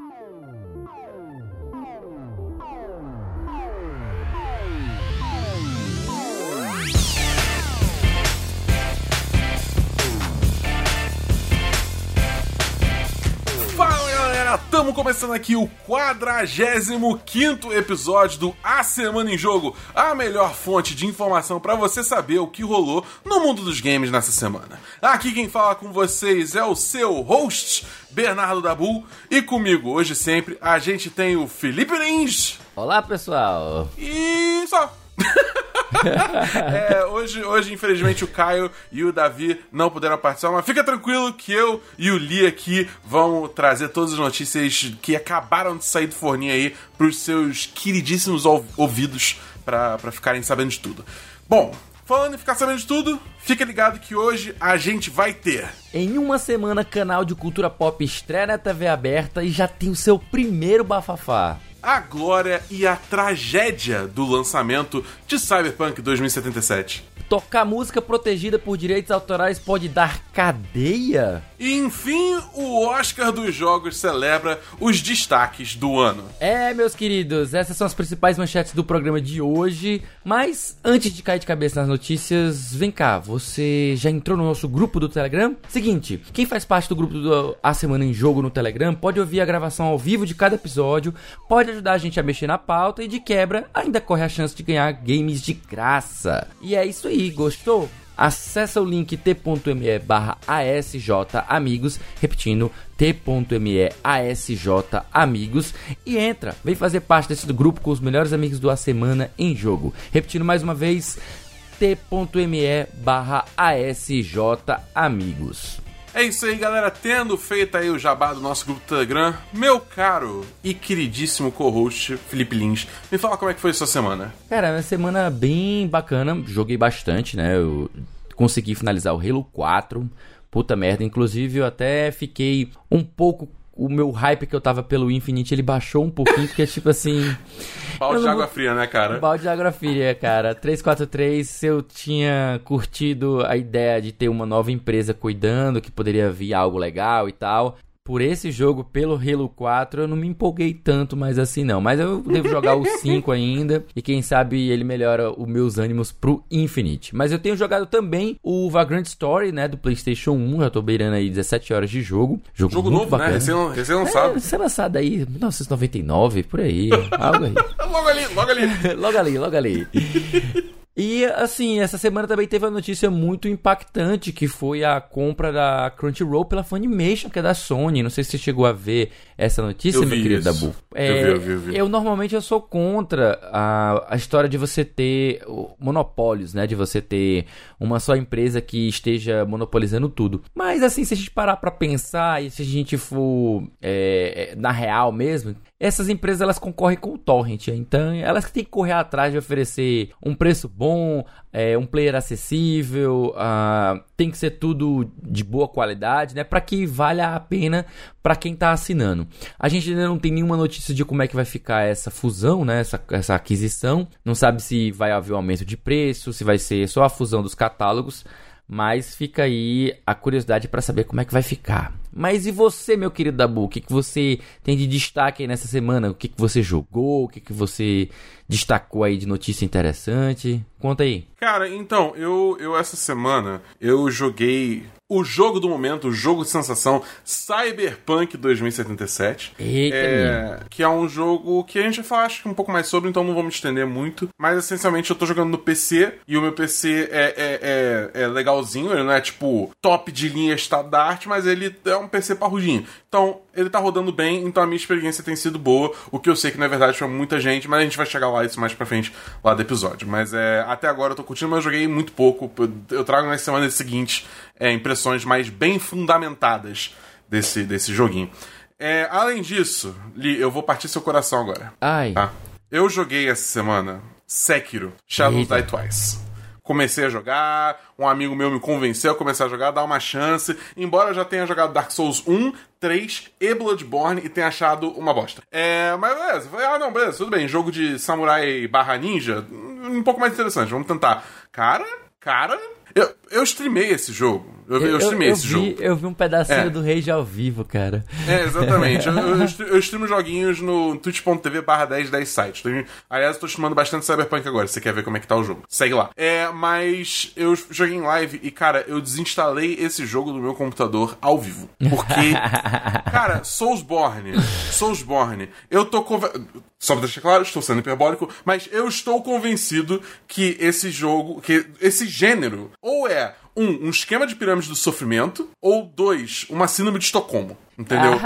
Oh. Estamos começando aqui o 45 episódio do A Semana em Jogo, a melhor fonte de informação para você saber o que rolou no mundo dos games nessa semana. Aqui quem fala com vocês é o seu host, Bernardo Dabu, e comigo hoje sempre a gente tem o Felipe Lins. Olá pessoal! E só. é, hoje, hoje, infelizmente, o Caio e o Davi não puderam participar, mas fica tranquilo que eu e o Lee aqui vão trazer todas as notícias que acabaram de sair do forninho aí pros seus queridíssimos ouvidos para ficarem sabendo de tudo. Bom, Falando em ficar sabendo de tudo, fica ligado que hoje a gente vai ter. Em uma semana, canal de cultura pop estreia na TV aberta e já tem o seu primeiro bafafá a glória e a tragédia do lançamento de Cyberpunk 2077. Tocar música protegida por direitos autorais pode dar cadeia? E enfim, o Oscar dos Jogos celebra os destaques do ano. É, meus queridos, essas são as principais manchetes do programa de hoje. Mas antes de cair de cabeça nas notícias, vem cá, você já entrou no nosso grupo do Telegram? Seguinte, quem faz parte do grupo do A Semana em Jogo no Telegram pode ouvir a gravação ao vivo de cada episódio, pode ajudar a gente a mexer na pauta e de quebra ainda corre a chance de ganhar games de graça. E é isso aí, gostou? Acesse o link t.me barra amigos, repetindo t.me amigos e entra, vem fazer parte desse grupo com os melhores amigos do A Semana em Jogo. Repetindo mais uma vez, t.me barra amigos. É isso aí, galera. Tendo feito aí o jabá do nosso grupo Telegram, meu caro e queridíssimo co-host Felipe Lins, me fala como é que foi a sua semana. Cara, uma semana bem bacana. Joguei bastante, né? Eu consegui finalizar o Halo 4. Puta merda. Inclusive, eu até fiquei um pouco o meu hype que eu tava pelo Infinite, ele baixou um pouquinho, porque tipo assim. Balde de água fria, né, cara? Balde de água fria, cara. 343, se eu tinha curtido a ideia de ter uma nova empresa cuidando, que poderia vir algo legal e tal por esse jogo, pelo Halo 4, eu não me empolguei tanto mais assim não. Mas eu devo jogar o 5 ainda. E quem sabe ele melhora os meus ânimos pro Infinite. Mas eu tenho jogado também o Vagrant Story, né? Do PlayStation 1. Já tô beirando aí 17 horas de jogo. Jogo, jogo novo, né? bacana. né? Recém-lançado. É, recém-lançado aí, 1999, por aí. algo aí. logo ali, logo ali. logo ali, logo ali. E assim, essa semana também teve uma notícia muito impactante que foi a compra da Crunchyroll pela Funimation, que é da Sony. Não sei se você chegou a ver essa notícia, eu meu querido. Dabu. É, eu, vi, eu, vi, eu, vi. eu normalmente eu sou contra a, a história de você ter monopólios, né? De você ter uma só empresa que esteja monopolizando tudo. Mas assim, se a gente parar pra pensar e se a gente for é, é na real mesmo, essas empresas elas concorrem com o torrent, então elas têm que correr atrás de oferecer um preço bom, é, um player acessível, uh, tem que ser tudo de boa qualidade, né, para que valha a pena para quem está assinando. A gente ainda não tem nenhuma notícia de como é que vai ficar essa fusão, né, essa, essa aquisição, não sabe se vai haver um aumento de preço, se vai ser só a fusão dos catálogos. Mas fica aí a curiosidade para saber como é que vai ficar. Mas e você, meu querido Dabu? O que, que você tem de destaque nessa semana? O que, que você jogou? O que, que você destacou aí de notícia interessante? Conta aí. Cara, então, eu, eu essa semana eu joguei o jogo do momento, o jogo de sensação Cyberpunk 2077. Eita, é, que é um jogo que a gente vai falar acho que um pouco mais sobre, então não vou me estender muito. Mas essencialmente eu tô jogando no PC e o meu PC é, é, é, é legalzinho, ele não é tipo top de linha estado da arte, mas ele é um PC parrudinho. Então ele tá rodando bem, então a minha experiência tem sido boa, o que eu sei que na verdade foi muita gente, mas a gente vai chegar lá isso mais pra frente lá do episódio. Mas é, até agora eu tô curtindo, mas eu joguei muito pouco. Eu trago nas semanas seguintes é, impressões mais bem fundamentadas desse, desse joguinho. É, além disso, Li, eu vou partir seu coração agora. Ai. Tá? Eu joguei essa semana Sekiro, Shadow Die Twice. Comecei a jogar, um amigo meu me convenceu a começar a jogar, dar uma chance. Embora eu já tenha jogado Dark Souls 1, 3 e Bloodborne e tenha achado uma bosta. É, mas beleza, falei, ah não, beleza, tudo bem. Jogo de samurai barra ninja, um pouco mais interessante, vamos tentar. Cara, cara, Eu, eu streamei esse jogo. Eu, eu, eu streamei esse vi, jogo. Eu vi um pedacinho É. do Rage ao vivo, cara. É, exatamente. eu, eu, stre- eu streamo joguinhos no twitch.tv barra 10 10 sites. Tô- Aliás, eu tô streamando bastante Cyberpunk agora, se você quer ver como é que tá o jogo. Segue lá. É, mas eu joguei em live e, cara, eu desinstalei esse jogo do meu computador ao vivo. Porque, cara, Soulsborne, Soulsborne, eu tô. Só pra deixar claro, estou sendo hiperbólico, mas eu estou convencido que esse jogo, que esse gênero, ou é um, um esquema de pirâmide do sofrimento, ou dois, uma síndrome de Estocolmo. Entendeu?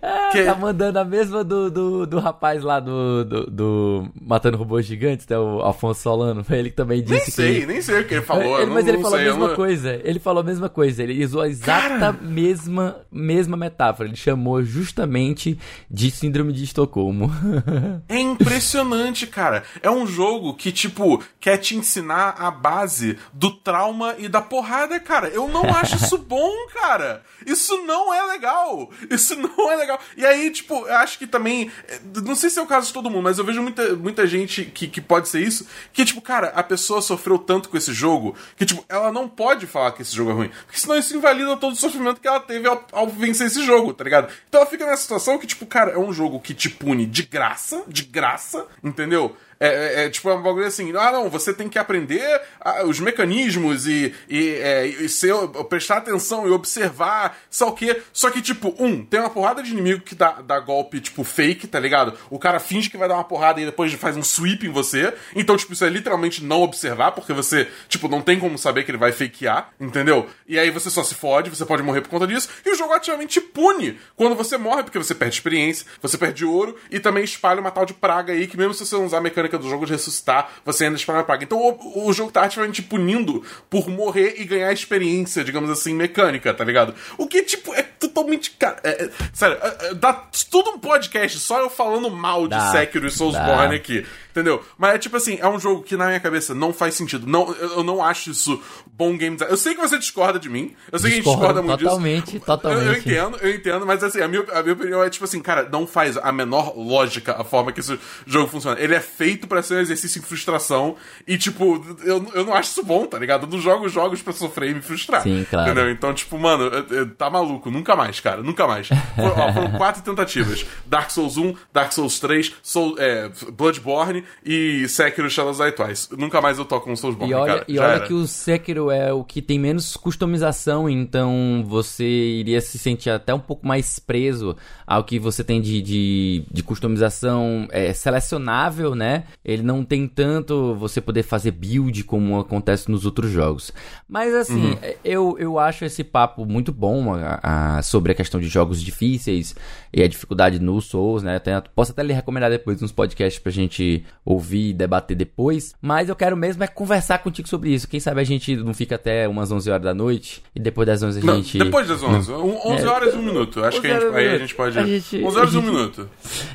Ah, Que- Tá mandando a mesma do, do, do rapaz lá do, do, do Matando Robôs Gigantes, né, o Alfonso Solano. Ele que também disse Nem que... sei, nem sei o que ele falou. Ele- mas não- ele não falou sei, a mesma não- coisa. Ele falou a mesma coisa. Ele usou a exata mesma, mesma metáfora. Ele chamou justamente de síndrome de Estocolmo. É impressionante, cara. É um jogo que, tipo, quer te ensinar a base do trauma e da porrada, cara. Eu não acho isso bom, cara. Isso não é legal. Isso não é legal. E aí, tipo, eu acho que também. eh, Não sei se é o caso de todo mundo, mas eu vejo muita, muita gente que, que pode ser isso. Que, tipo, cara, a pessoa sofreu tanto com esse jogo que, tipo, ela não pode falar que esse jogo é ruim. Porque senão isso invalida todo o sofrimento que ela teve ao, ao vencer esse jogo, tá ligado? Então ela fica nessa situação que, tipo, cara, é um jogo que te pune de graça, de graça, entendeu? É, é, é, tipo, é um bagulho assim, ah não, você tem que aprender ah, os mecanismos e, e, é, e ser, prestar atenção e observar, só o quê? Só que, tipo, um, tem uma porrada de inimigo que dá, dá golpe, tipo, fake, tá ligado? O cara finge que vai dar uma porrada e depois faz um sweep em você. Então, tipo, isso é literalmente não observar, porque você, tipo, não tem como saber que ele vai fakear, entendeu? E aí você só se fode, você pode morrer por conta disso, e o jogo ativamente te pune quando você morre, porque você perde experiência, você perde ouro, e também espalha uma tal de praga aí, que mesmo se você não usar a mecânica do jogo de ressuscitar, você ainda espalha uma praga. Então o, o jogo tá ativamente te punindo por morrer e ganhar experiência, digamos assim, mecânica, tá ligado? O que, tipo, é totalmente. Cara, é- é- sério, é- é- dá tudo um podcast só eu falando mal de Dá, Sekiro e Soulsborne dá. aqui. Entendeu? Mas é tipo assim, é um jogo que na minha cabeça não faz sentido. Não, eu, eu não acho isso bom game design. Eu sei que você discorda de mim. Eu sei que a gente Discordo discorda muito totalmente, disso. Eu, eu totalmente. entendo, eu entendo, mas assim, a minha, a minha opinião é tipo assim, cara, não faz a menor lógica a forma que esse jogo funciona. Ele é feito pra ser um exercício em frustração e, tipo, eu, eu não acho isso bom, tá ligado? Eu não jogo jogos pra sofrer e me frustrar. Sim, claro. Entendeu? Então, tipo, mano, é- é- tá maluco. Nunca mais, cara. Nunca mais. For- ó, foram quatro tentativas. Dark Souls 1, Dark Souls 3, Soul, é, Bloodborne e Sekiro Shadows Die Twice. Nunca mais eu toco um Soulsborne, E olha, cara. e olha era. que o Sekiro é o que tem menos customização, então você iria se sentir até um pouco mais preso ao que você tem de, de, de customização é, selecionável, né? Ele não tem tanto você poder fazer build como acontece nos outros jogos. Mas assim, Uhum. eu, eu acho esse papo muito bom a- a- sobre a questão de jogos difíceis e a dificuldade no Souls, né? Até- posso até lhe recomendar depois uns podcasts pra gente ouvir e debater depois. Mas eu quero mesmo é conversar contigo sobre isso. Quem sabe a gente não fica até umas 11 horas da noite e depois das 11 a Não, gente... depois das 11. Um, 11 É. horas e um minuto. Acho que a 11 gente, aí a gente pode. A gente- 11 horas e um minuto.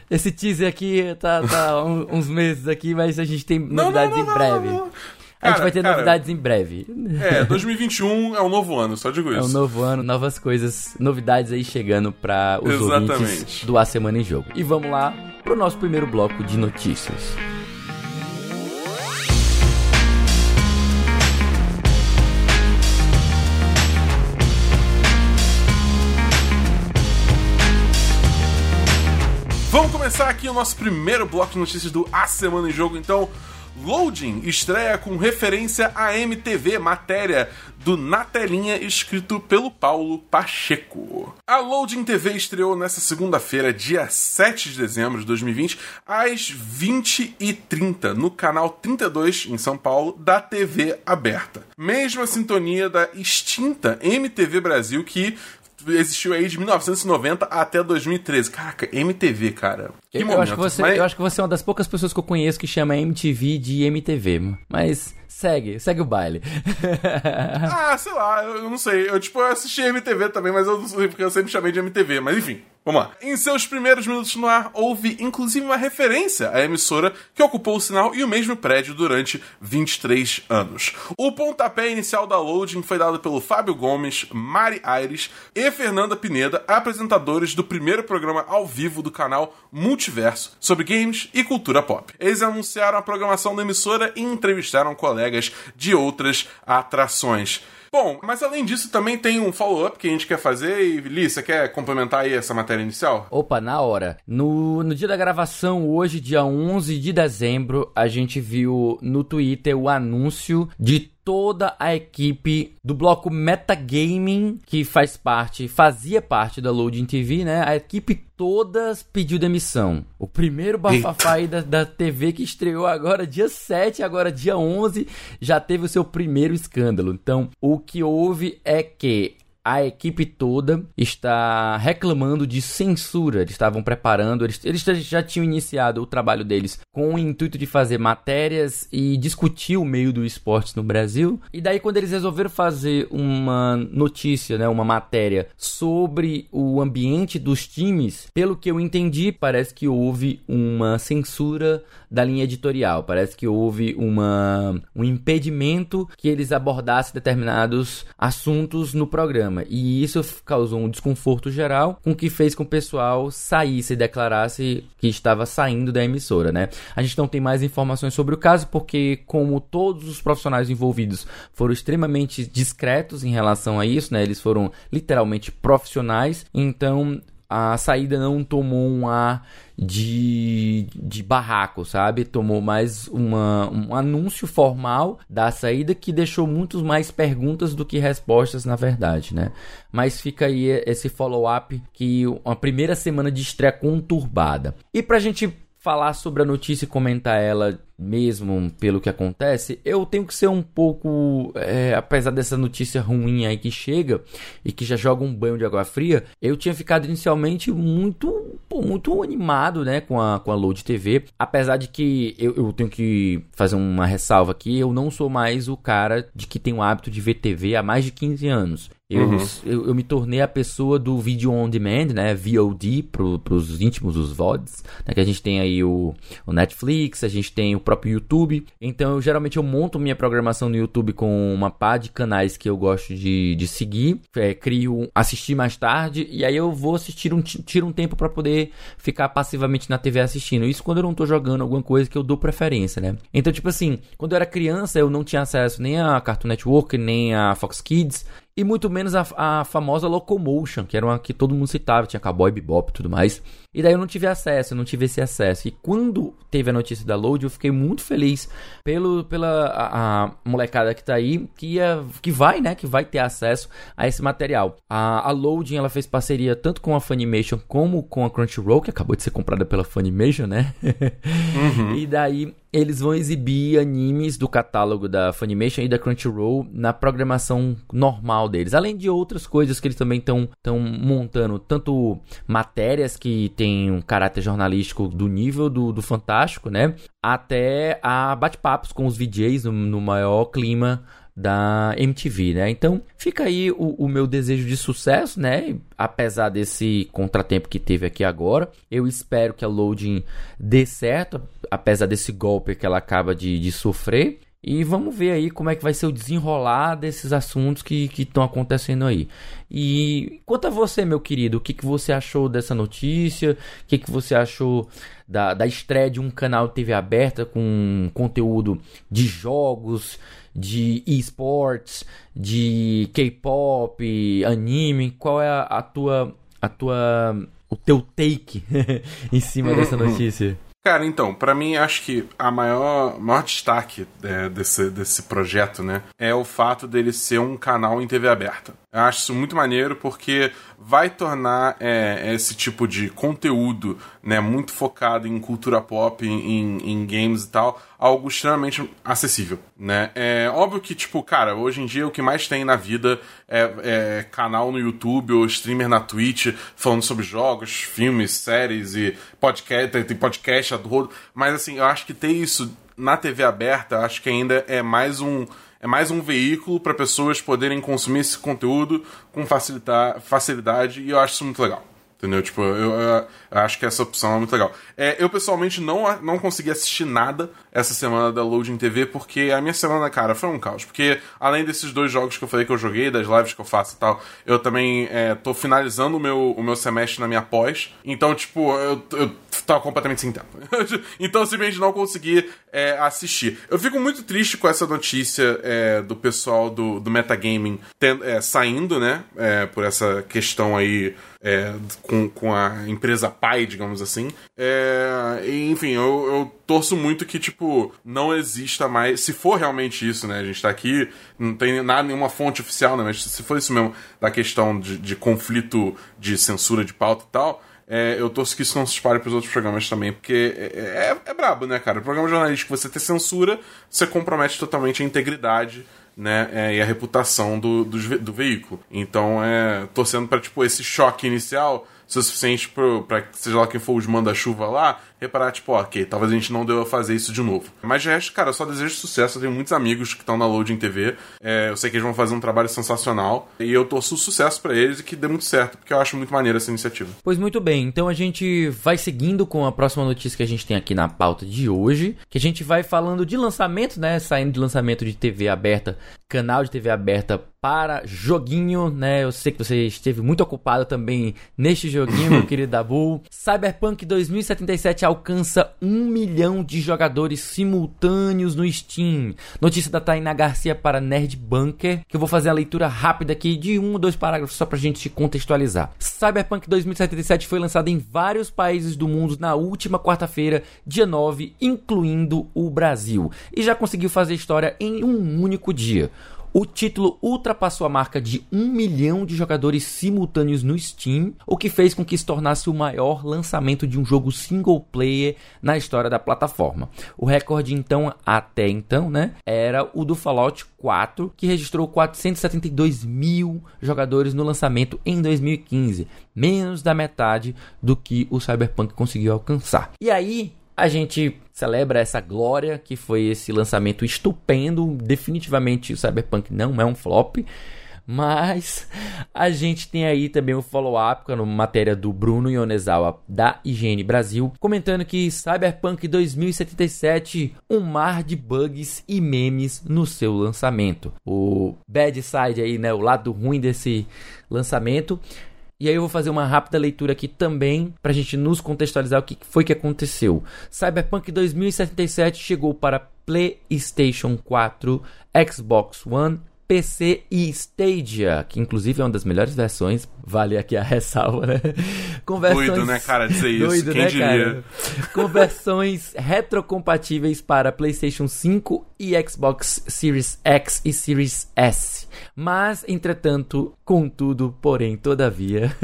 Esse teaser aqui tá, tá uns meses aqui, mas a gente tem Não, novidades não, não, em breve. A gente vai ter cara, novidades em breve. É, 2021 é um novo ano, só digo É isso. um novo ano, novas coisas, novidades aí chegando para os Exatamente. ouvintes do A Semana em Jogo. E vamos lá pro nosso primeiro bloco de notícias. Vamos começar aqui o nosso primeiro bloco de notícias do A Semana em Jogo. Então, Loading estreia com referência à MTV, matéria do Na Telinha, escrito pelo Paulo Pacheco. A Loading TV estreou nesta segunda-feira, dia 7 de dezembro de 2020, às 20h30, no canal 32, em São Paulo, da TV aberta. Mesma sintonia da extinta MTV Brasil, que existiu aí de 1990 até 2013. Caraca, MTV, cara. Que Eu, momento. acho que você, Mas- eu acho que você é uma das poucas pessoas que eu conheço que chama MTV de MTV. Mas segue, segue o baile. Ah, sei lá, eu não sei. Eu, tipo, eu assisti MTV também, mas eu não sei porque eu sempre chamei de MTV. Mas enfim, Vamos lá. Em seus primeiros minutos no ar, houve inclusive uma referência à emissora que ocupou o sinal e o mesmo prédio durante 23 anos. O pontapé inicial da Loading foi dado pelo Fábio Gomes, Mari Aires e Fernanda Pineda, apresentadores do primeiro programa ao vivo do canal Multiverso sobre games e cultura pop. Eles anunciaram a programação da emissora e entrevistaram colegas de outras atrações. Bom, mas além disso, também tem um follow-up que a gente quer fazer. E, Li, você quer complementar aí essa matéria inicial? Opa, na hora. No, no dia da gravação, hoje, dia 11 de dezembro, a gente viu no Twitter o anúncio de toda a equipe do bloco Metagaming, que faz parte, fazia parte da Loading TV, né? A equipe toda pediu demissão. O primeiro bafafá aí da, da TV que estreou agora dia 7, agora dia 11, já teve o seu primeiro escândalo. Então, o que houve é que a equipe toda está reclamando de censura. Eles estavam preparando, eles, eles já tinham iniciado o trabalho deles com o intuito de fazer matérias e discutir o meio do esporte no Brasil. E daí, quando eles resolveram fazer uma notícia, né, uma matéria sobre o ambiente dos times, pelo que eu entendi, parece que houve uma censura da linha editorial. Parece que houve uma, um impedimento que eles abordassem determinados assuntos no programa. E isso causou um desconforto geral, com que fez com que o pessoal saísse e declarasse que estava saindo da emissora, né? A gente não tem mais informações sobre o caso, porque como todos os profissionais envolvidos foram extremamente discretos em relação a isso, né? Eles foram literalmente profissionais, então a saída não tomou um ar de, de barraco, sabe? Tomou mais uma, um anúncio formal da saída que deixou muitos mais perguntas do que respostas, na verdade, né? Mas fica aí esse follow-up que uma primeira semana de estreia conturbada. E pra gente falar sobre a notícia e comentar ela mesmo pelo que acontece, eu tenho que ser um pouco, é, apesar dessa notícia ruim aí que chega e que já joga um banho de água fria, eu tinha ficado inicialmente muito, muito animado, né, com a, com a Load TV, apesar de que eu, eu tenho que fazer uma ressalva aqui, eu não sou mais o cara de que tem o hábito de ver TV há mais de 15 anos. Eu, uhum. eu, eu, me tornei a pessoa do vídeo on demand, né? VOD pro, pros íntimos, os VODs. Né? Que a gente tem aí o, o Netflix, a gente tem o próprio YouTube. Então, eu, geralmente eu monto minha programação no YouTube com uma pá de canais que eu gosto de, de seguir. É, crio, assistir mais tarde. E aí eu vou assistir um, tiro um tempo para poder ficar passivamente na TV assistindo. Isso quando eu não tô jogando alguma coisa que eu dou preferência, né? Então, tipo assim, quando eu era criança, eu não tinha acesso nem a Cartoon Network, nem a Fox Kids e muito menos a, a, famosa Locomotion, que era uma que todo mundo citava, tinha Cowboy Bebop e tudo mais. E daí eu não tive acesso, eu não tive esse acesso. E quando teve a notícia da Load, eu fiquei muito feliz pelo, pela a, a molecada que tá aí, que, ia, que vai, né, que vai ter acesso a esse material. A, a Loading, ela fez parceria tanto com a Funimation como com a Crunchyroll, que acabou de ser comprada pela Funimation, né? Uhum. e daí eles vão exibir animes do catálogo da Funimation e da Crunchyroll na programação normal deles, além de outras coisas que eles também estão montando, tanto matérias que tem um caráter jornalístico do nível do, do Fantástico, né? Até a bate-papos com os VJs no, no maior clima da MTV, né? Então fica aí o, o, meu desejo de sucesso, né? Apesar desse contratempo que teve aqui agora, eu espero que a Loading dê certo, apesar desse golpe que ela acaba de, de sofrer. E vamos ver aí como é que vai ser o desenrolar desses assuntos que estão acontecendo aí. E quanto a você, meu querido, o que, que você achou dessa notícia? O que, que você achou da, da estreia de um canal de TV aberta com conteúdo de jogos, de esportes, de K-pop, anime? Qual é a, a tua a tua o teu take em cima dessa notícia? Cara, então, para mim acho que a maior, maior destaque é, desse, desse projeto, né, é o fato dele ser um canal em TV aberta. Eu acho isso muito maneiro porque vai tornar é, esse tipo de conteúdo, né, muito focado em cultura pop, em, em games e tal, algo extremamente acessível, né? É óbvio que, tipo, cara, hoje em dia o que mais tem na vida é, é canal no YouTube ou streamer na Twitch falando sobre jogos, filmes, séries e podcast, tem podcast a todo, mas assim, eu acho que ter isso na TV aberta, acho que ainda é mais um é mais um veículo para pessoas poderem consumir esse conteúdo com facilidade e eu acho isso muito legal. Entendeu? Tipo, eu, eu, acho que essa opção é muito legal. É, eu, pessoalmente, não, não consegui assistir nada essa semana da Loading TV, porque a minha semana, cara, foi um caos. Porque, além desses dois jogos que eu falei que eu joguei, das lives que eu faço e tal, eu também é, tô finalizando o meu, o meu semestre na minha pós. Então, tipo, eu, eu tava completamente sem tempo. então, simplesmente não consegui é, assistir. Eu fico muito triste com essa notícia é, do pessoal do, do Metagaming é, saindo, né? É, por essa questão aí é, com, com a empresa pai, digamos assim. É, enfim, eu, eu, torço muito que, tipo, não exista mais. Se for realmente isso, né? A gente tá aqui, não tem nada, nenhuma fonte oficial, né? Mas se for isso mesmo, da questão de, de conflito de censura de pauta e tal. É, eu torço que isso não se espalhe para os outros programas também, porque é, é, é brabo, né, cara? O programa jornalístico, você ter censura, você compromete totalmente a integridade né, é, e a reputação do, do, do veículo. Então, é, torcendo para tipo esse choque inicial ser o suficiente para seja lá quem for os manda-chuva lá, reparar, tipo, ok, talvez a gente não deva fazer isso de novo. Mas de resto, cara, eu só desejo sucesso. Eu tenho muitos amigos que estão na Loading TV. É, eu sei que eles vão fazer um trabalho sensacional. E eu torço sucesso para eles e que dê muito certo, porque eu acho muito maneira essa iniciativa. Pois muito bem, então a gente vai seguindo com a próxima notícia que a gente tem aqui na pauta de hoje. Que a gente vai falando de lançamento, né? Saindo de lançamento de TV aberta, canal de TV aberta para joguinho, né? Eu sei que você esteve muito ocupado também neste joguinho, meu querido Dabu. Cyberpunk 2077 alcança um milhão de jogadores simultâneos no Steam. Notícia da Tainá Garcia para Nerd Bunker, que eu vou fazer a leitura rápida aqui de um ou dois parágrafos só pra gente contextualizar. Cyberpunk 2077 foi lançado em vários países do mundo na última quarta-feira, dia 9, incluindo o Brasil, e já conseguiu fazer história em um único dia. O título ultrapassou a marca de um milhão de jogadores simultâneos no Steam, o que fez com que se tornasse o maior lançamento de um jogo single player na história da plataforma. O recorde, então, até então, né, era o do Fallout 4, que registrou 472 mil jogadores no lançamento em 2015, menos da metade do que o Cyberpunk conseguiu alcançar. E aí, a gente celebra essa glória que foi esse lançamento estupendo. Definitivamente o Cyberpunk não é um flop. Mas a gente tem aí também o follow-up com a matéria do Bruno Yonezawa da IGN Brasil, comentando que Cyberpunk 2077, um mar de bugs e memes no seu lançamento. O bad side aí, né, o lado ruim desse lançamento e aí eu vou fazer uma rápida leitura aqui também para a gente nos contextualizar o que foi que aconteceu. Cyberpunk 2077 chegou para PlayStation 4, Xbox One, PC e Stadia, que inclusive é uma das melhores versões, vale aqui a ressalva, né? Com versões... Doido, né, cara, dizer isso, Doido, quem né, diria? Cara? Com versões retrocompatíveis para PlayStation 5 e Xbox Series X e Series S. Mas, entretanto, contudo, porém, todavia,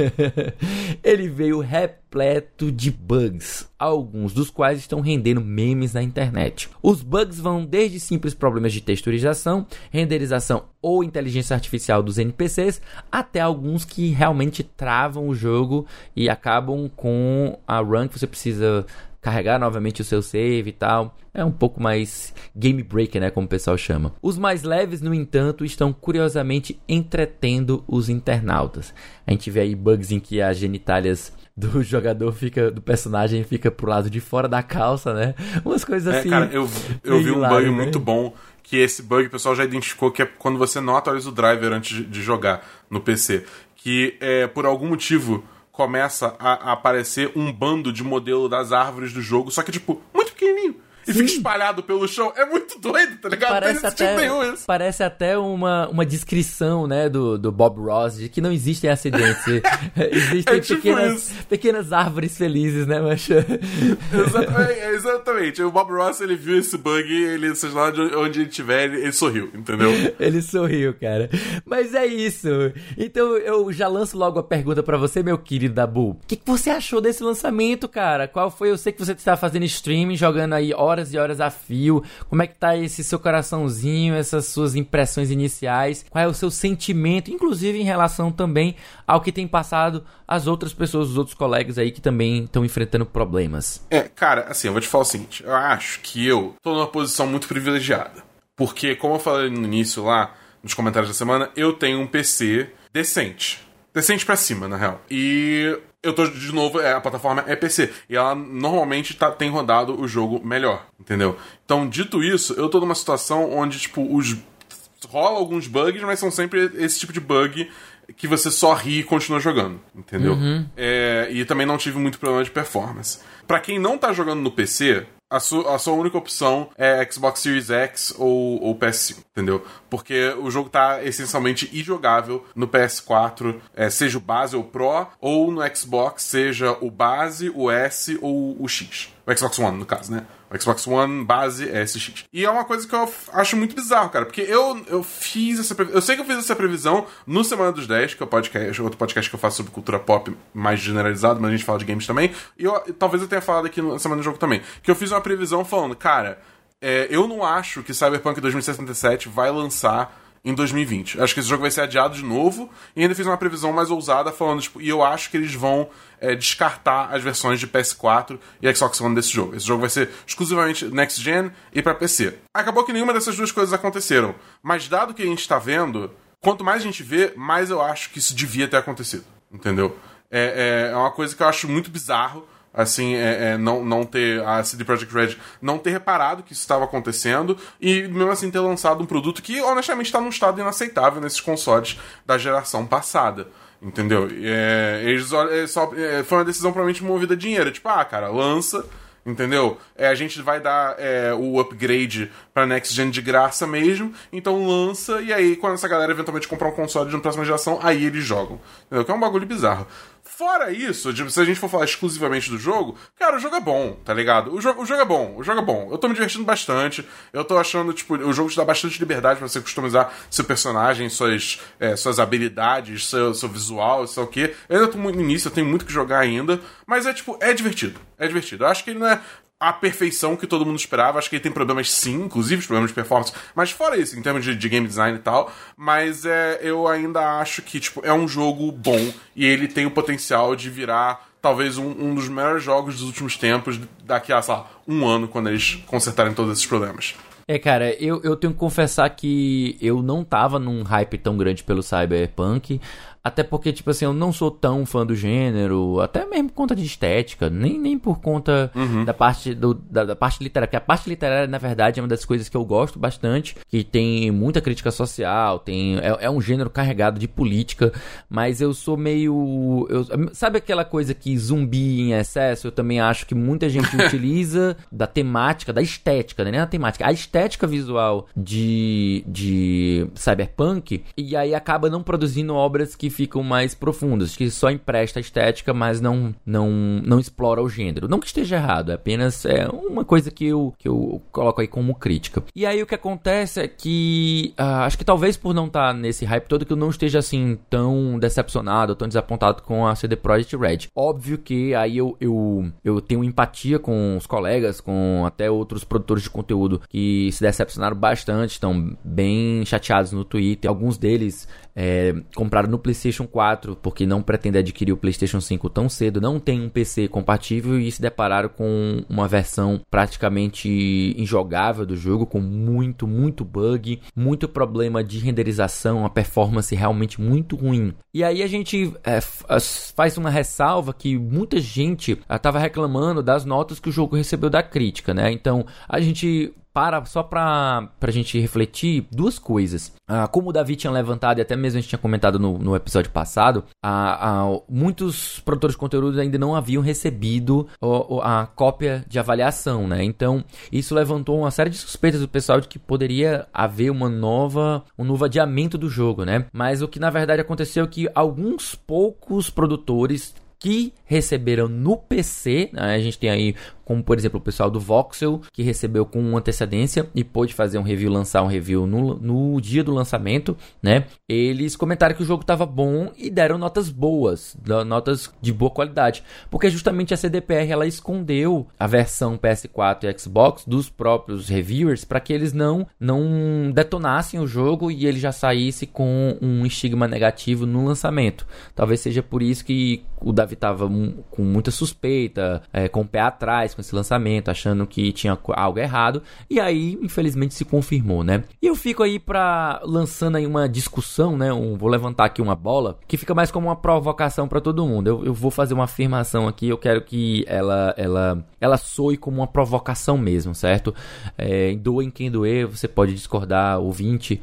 ele veio repleto de bugs, alguns dos quais estão rendendo memes na internet. Os bugs vão desde simples problemas de texturização, renderização ou inteligência artificial dos NPCs, até alguns que realmente travam o jogo e acabam com a run que você precisa carregar novamente o seu save e tal. É um pouco mais game breaker, né, como o pessoal chama. Os mais leves, no entanto, estão curiosamente entretendo os internautas. A gente vê aí bugs em que as genitálias do jogador fica, do personagem fica pro lado de fora da calça, né? Umas coisas é, assim. Cara, eu, eu vi um bug né? muito bom que esse bug o pessoal já identificou que é quando você não atualiza o driver antes de jogar no PC. Que é por algum motivo começa a, a aparecer um bando de modelo das árvores do jogo, só que, tipo, muito pequenininho e fica espalhado pelo chão. É muito doido, tá ligado? Parece até, tipo parece até uma, uma descrição, né, do, do Bob Ross de que não existem acidentes. existem é tipo pequenas, pequenas árvores felizes, né, mancha? Exatamente, é, exatamente. O Bob Ross, ele viu esse bug, ele, seja lá de onde ele estiver, ele, ele sorriu, entendeu? ele sorriu, cara. Mas é isso. Então eu já lanço logo a pergunta para você, meu querido Dabu. O que, que você achou desse lançamento, cara? Qual foi? Eu sei que você está fazendo streaming, jogando aí horas e horas a fio. Como é que tá esse seu coraçãozinho, essas suas impressões iniciais? Qual é o seu sentimento, inclusive em relação também ao que tem passado as outras pessoas, os outros colegas aí que também estão enfrentando problemas? É, cara, assim, eu vou te falar o seguinte, eu acho que eu tô numa posição muito privilegiada. Porque, como eu falei no início lá, nos comentários da semana, eu tenho um PC decente. Decente para cima, na real. E eu tô de novo, é, a plataforma é PC. E ela normalmente tá, tem rodado o jogo melhor, entendeu? Então, dito isso, eu tô numa situação onde, tipo, os. rola alguns bugs, mas são sempre esse tipo de bug que você só ri e continua jogando, entendeu? Uhum. É, e também não tive muito problema de performance. Para quem não tá jogando no PC, a, su a sua única opção é Xbox Series X ou, ou PS5, entendeu? Porque o jogo tá essencialmente injogável no PS4, é, seja o base ou o Pro, ou no Xbox, seja o base, o S ou o X. O Xbox One, no caso, né? O Xbox One base é SX. E é uma coisa que eu acho muito bizarro, cara, porque eu, eu fiz essa previsão. Eu sei que eu fiz essa previsão no Semana dos 10, que é o podcast, outro podcast que eu faço sobre cultura pop mais generalizado, mas a gente fala de games também. E eu, talvez eu tenha falado aqui na Semana do Jogo também. Que eu fiz uma previsão falando, cara, é, eu não acho que Cyberpunk 2077 vai lançar em 2020. Acho que esse jogo vai ser adiado de novo. E ainda fiz uma previsão mais ousada falando, tipo, e eu acho que eles vão é, descartar as versões de PS4 e Xbox One desse jogo. Esse jogo vai ser exclusivamente next gen e para PC. Acabou que nenhuma dessas duas coisas aconteceram. Mas dado que a gente tá vendo, quanto mais a gente vê, mais eu acho que isso devia ter acontecido. Entendeu? É, é, é uma coisa que eu acho muito bizarro assim, é, é, não, não ter a CD Projekt Red não ter reparado que isso estava acontecendo e mesmo assim ter lançado um produto que honestamente está num estado inaceitável nesses consoles da geração passada. Entendeu? É, eles é, só, é, foi uma decisão provavelmente movida a dinheiro. Tipo, ah, cara, lança, entendeu? É, a gente vai dar é, o upgrade pra Next Gen de graça mesmo, então lança, e aí quando essa galera eventualmente comprar um console de uma próxima geração, aí eles jogam. Entendeu? Que é um bagulho bizarro. Fora isso, tipo, se a gente for falar exclusivamente do jogo, cara, o jogo é bom, tá ligado? O jogo, o jogo é bom, o jogo é bom. Eu tô me divertindo bastante. Eu tô achando, tipo, o jogo te dá bastante liberdade para você customizar seu personagem, suas, é, suas habilidades, seu, seu visual, sei o quê. Eu ainda tô muito no início, eu tenho muito que jogar ainda. Mas é, tipo, é divertido. É divertido. Eu acho que ele não é a perfeição que todo mundo esperava. Acho que ele tem problemas sim, inclusive problemas de performance. Mas fora isso, em termos de, de, game design e tal. Mas é, eu ainda acho que tipo, é um jogo bom e ele tem o potencial de virar talvez um, um dos melhores jogos dos últimos tempos daqui a, sei lá, um ano, quando eles consertarem todos esses problemas. É, cara, eu, eu tenho que confessar que eu não tava num hype tão grande pelo Cyberpunk. Até porque, tipo assim, eu não sou tão fã do gênero, até mesmo por conta de estética, nem, nem por conta uhum. da parte do, da, da, parte literária. Porque a parte literária, na verdade, é uma das coisas que eu gosto bastante, que tem muita crítica social, tem é, é um gênero carregado de política, mas eu sou meio. Eu, sabe aquela coisa que zumbi em excesso? Eu também acho que muita gente utiliza da temática, da estética, né? Nem a temática, a estética visual de, de cyberpunk, e aí acaba não produzindo obras que ficam mais profundas, que só empresta estética, mas não, não, não explora o gênero. Não que esteja errado, é apenas é uma coisa que eu, que eu coloco aí como crítica. E aí o que acontece é que uh, acho que talvez por não estar tá nesse hype todo que eu não esteja assim tão decepcionado, tão desapontado com a CD Projekt Red. Óbvio que aí eu, eu, eu tenho empatia com os colegas, com até outros produtores de conteúdo que se decepcionaram bastante, estão bem chateados no Twitter. Alguns deles é, compraram no PlayStation 4 porque não pretendem adquirir o PlayStation 5 tão cedo, não tem um PC compatível e se depararam com uma versão praticamente injogável do jogo, com muito, muito bug, muito problema de renderização, a performance realmente muito ruim. E aí a gente é, faz uma ressalva que muita gente estava reclamando das notas que o jogo recebeu da crítica, né? Então a gente para só para a gente refletir duas coisas. Ah, como o Davi tinha levantado e até mesmo a gente tinha comentado no, no episódio passado, ah, ah, muitos produtores de conteúdo ainda não haviam recebido a, cópia de avaliação, né? Então isso levantou uma série de suspeitas do pessoal de que poderia haver uma nova, um novo adiamento do jogo, né? Mas o que na verdade aconteceu é que alguns poucos produtores que receberam no PC, né? a gente tem aí como por exemplo o pessoal do Voxel, que recebeu com antecedência e pôde fazer um review, lançar um review no, no dia do lançamento, né? Eles comentaram que o jogo estava bom e deram notas boas, notas de boa qualidade, porque justamente a CDPR ela escondeu a versão PS4 e Xbox dos próprios reviewers para que eles não não detonassem o jogo e ele já saísse com um estigma negativo no lançamento. Talvez seja por isso que o Davi estava com muita suspeita, é, com o pé atrás com esse lançamento, achando que tinha algo errado, e aí, infelizmente, se confirmou, né? E eu fico aí pra lançando aí uma discussão, né? Um, vou levantar aqui uma bola, que fica mais como uma provocação para todo mundo. Eu, eu, vou fazer uma afirmação aqui, eu quero que ela, ela, ela soe como uma provocação mesmo, certo? É, doem quem doer, você pode discordar, ouvinte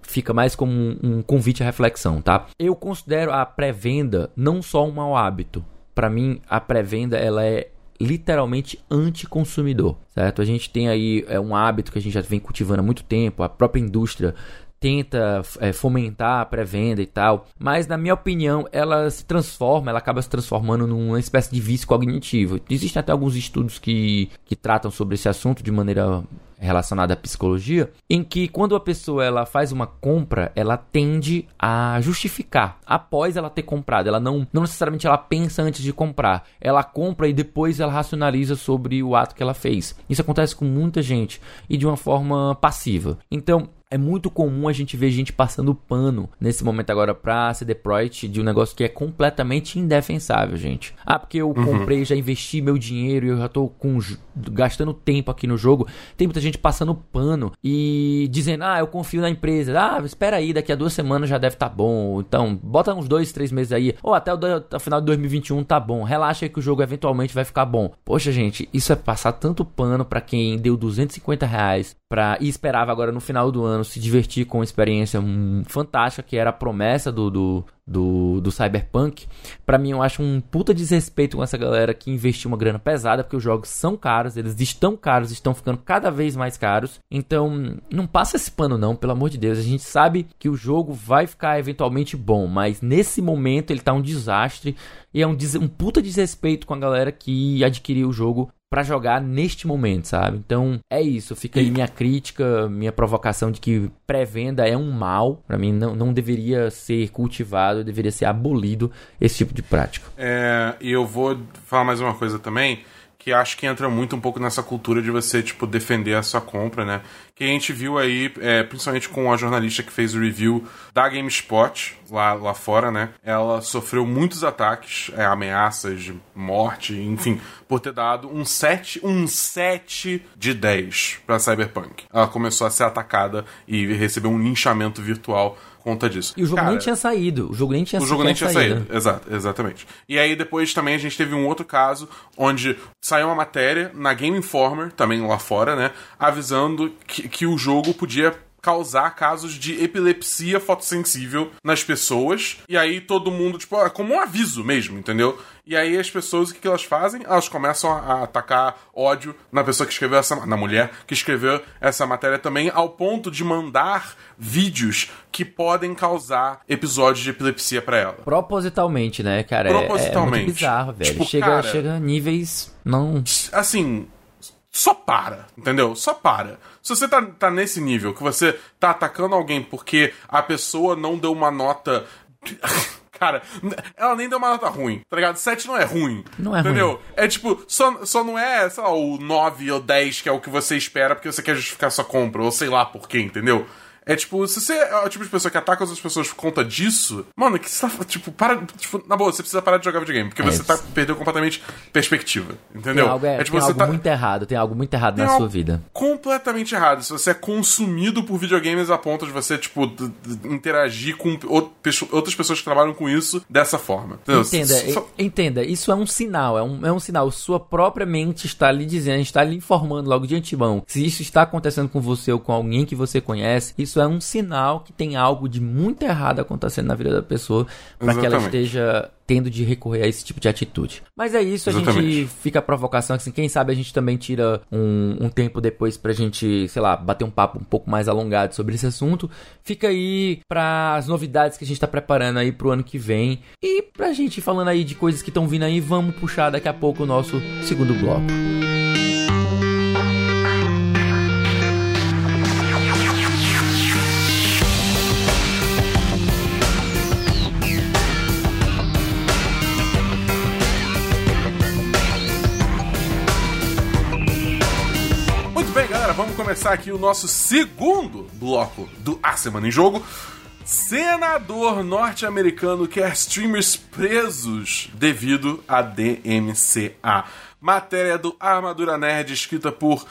fica mais como um, um, convite à reflexão, tá? Eu considero a pré-venda não só um mau hábito. Para mim, a pré-venda ela é literalmente anticonsumidor, certo? A gente tem aí é um hábito que a gente já vem cultivando há muito tempo, a própria indústria tenta é, fomentar a pré-venda e tal, mas na minha opinião ela se transforma, ela acaba se transformando numa espécie de vício cognitivo. Existem até alguns estudos que, que tratam sobre esse assunto de maneira relacionada à psicologia, em que quando a pessoa ela faz uma compra, ela tende a justificar após ela ter comprado. Ela não, não necessariamente ela pensa antes de comprar. Ela compra e depois ela racionaliza sobre o ato que ela fez. Isso acontece com muita gente e de uma forma passiva. Então, é muito comum a gente ver gente passando pano nesse momento agora pra CD Projekt de um negócio que é completamente indefensável, gente. Ah, porque eu uhum. comprei, já investi meu dinheiro e eu já tô com, gastando tempo aqui no jogo. Tem muita gente passando pano e dizendo, ah, eu confio na empresa. Ah, espera aí, daqui a duas semanas já deve estar tá bom. Então, bota uns dois, três meses aí. Ou até o, o final de 2021 tá bom. Relaxa aí que o jogo eventualmente vai ficar bom. Poxa, gente, isso é passar tanto pano para quem deu 250 reais pra, e esperava agora no final do ano se divertir com uma experiência hum, fantástica, que era a promessa do, do, do, do Cyberpunk. Para mim, eu acho um puta desrespeito com essa galera que investiu uma grana pesada, porque os jogos são caros, eles estão caros, estão ficando cada vez mais caros. Então, não passa esse pano não, pelo amor de Deus. A gente sabe que o jogo vai ficar eventualmente bom, mas nesse momento ele tá um desastre e é um, um puta desrespeito com a galera que adquiriu o jogo para jogar neste momento, sabe? Então é isso. Fica aí minha crítica, minha provocação de que pré-venda é um mal. Para mim não, não deveria ser cultivado, deveria ser abolido esse tipo de prática. É, e eu vou falar mais uma coisa também que acho que entra muito um pouco nessa cultura de você, tipo, defender a sua compra, né? Que a gente viu aí, é, principalmente com a jornalista que fez o review da GameSpot, lá, lá fora, né? Ela sofreu muitos ataques, é, ameaças de morte, enfim, por ter dado um 7, um 7 de 10 pra Cyberpunk. Ela começou a ser atacada e recebeu um linchamento virtual conta disso. E o jogo Cara, nem tinha saído. O jogo nem tinha O jogo nem tinha saído. saído. Exato, exatamente. E aí depois também a gente teve um outro caso onde saiu uma matéria na Game Informer, também lá fora, né? Avisando que, que o jogo podia causar casos de epilepsia fotossensível nas pessoas. E aí todo mundo, tipo, é como um aviso mesmo, entendeu? E aí as pessoas, o que, elas fazem? Elas começam a, atacar ódio na pessoa que escreveu essa. na mulher que escreveu essa matéria também, ao ponto de mandar vídeos que podem causar episódios de epilepsia para ela. Propositalmente, né, cara? Propositalmente. É, é muito bizarro, velho. Tipo, chega, cara, chega a níveis. Não. Assim, só para, entendeu? Só para. Se você tá, tá nesse nível, que você tá atacando alguém porque a pessoa não deu uma nota. Cara, ela nem deu uma nota ruim, tá ligado? 7 não é ruim. Não é entendeu? ruim. É tipo, só, só não é, sei lá, o 9 ou 10 que é o que você espera porque você quer justificar sua compra, ou sei lá por quê, entendeu? É tipo, se você é o tipo de pessoa que ataca outras pessoas por conta disso, mano, que você tá. Tipo, para. Tipo, na boa, você precisa parar de jogar videogame. Porque é você tá, perdeu completamente perspectiva. Entendeu? Tem algo, é, é tipo, tem algo tá... muito errado, tem algo muito errado tem na sua vida. Completamente errado. Se você é consumido por videogames a ponto de você, tipo, interagir com outras pessoas que trabalham com isso dessa forma. Entendeu? Entenda, Só... entenda, isso é um sinal, é um, é um sinal. Sua própria mente está lhe dizendo, está lhe informando logo de antemão. Se isso está acontecendo com você ou com alguém que você conhece, isso isso é um sinal que tem algo de muito errado acontecendo na vida da pessoa para que ela esteja tendo de recorrer a esse tipo de atitude. Mas é isso, a Exatamente. gente fica a provocação, assim, quem sabe a gente também tira um, um tempo depois pra gente, sei lá, bater um papo um pouco mais alongado sobre esse assunto. Fica aí para as novidades que a gente tá preparando aí pro ano que vem. E pra gente falando aí de coisas que estão vindo aí, vamos puxar daqui a pouco o nosso segundo bloco. Vamos começar aqui o nosso segundo bloco do A Semana em Jogo. Senador norte-americano quer streamers presos devido a DMCA. matéria do Armadura Nerd, escrita por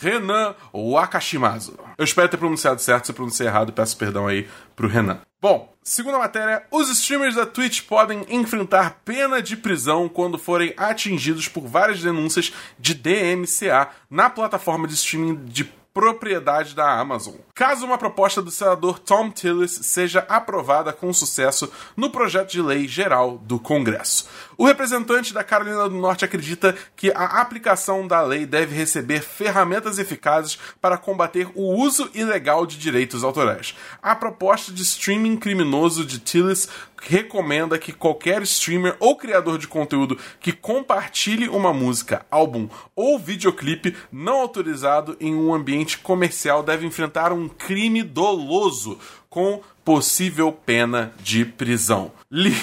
Renan Wakashimazu. Eu espero ter pronunciado certo, se eu pronunciei errado, peço perdão aí pro Renan. Bom, segunda matéria, os streamers da Twitch podem enfrentar pena de prisão quando forem atingidos por várias denúncias de DMCA na plataforma de streaming de propriedade da Amazon. Caso uma proposta do senador Tom Tillis seja aprovada com sucesso no projeto de lei geral do Congresso. O representante da Carolina do Norte acredita que a aplicação da lei deve receber ferramentas eficazes para combater o uso ilegal de direitos autorais. A proposta de streaming criminoso de Tillis recomenda que qualquer streamer ou criador de conteúdo que compartilhe uma música, álbum ou videoclipe não autorizado em um ambiente comercial deve enfrentar um crime doloso com possível pena de prisão. Li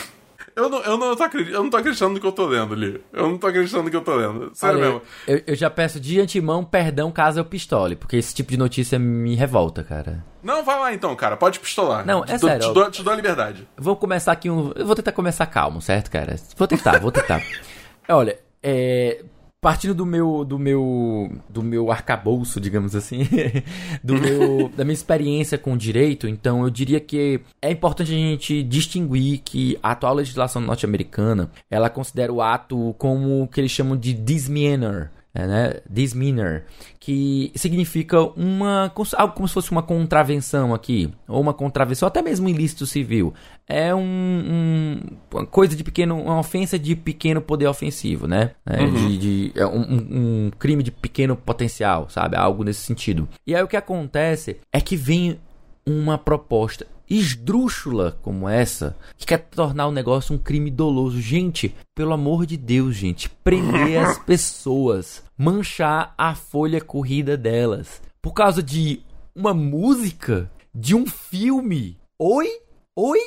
eu não, eu, não tô eu não tô acreditando no que eu tô lendo ali. Eu não tô acreditando no que eu tô lendo. Sério Olha, mesmo. Eu, eu, já peço de antemão perdão caso eu pistole, porque esse tipo de notícia me revolta, cara. Não, vai lá então, cara. Pode pistolar. Não, é te sério. Te dou, te dou a liberdade. Vou começar aqui um. Eu vou tentar começar calmo, certo, cara? Vou tentar, vou tentar. Olha, é partindo do meu do meu do meu arcabouço, digamos assim, do meu da minha experiência com direito, então eu diria que é importante a gente distinguir que a atual legislação norte-americana, ela considera o ato como o que eles chamam de dismeanor, é, né, dismeanor, que significa uma algo como se fosse uma contravenção aqui, ou uma contravenção, até mesmo ilícito civil. É um, um uma coisa de pequeno, uma ofensa de pequeno poder ofensivo, né? É, uhum. de, de é um, um crime de pequeno potencial, sabe? Algo nesse sentido. E aí o que acontece é que vem uma proposta esdrúxula como essa, que quer tornar o negócio um crime doloso. Gente, pelo amor de Deus, gente, prender as pessoas, manchar a folha corrida delas por causa de uma música, de um filme. Oi? Oi?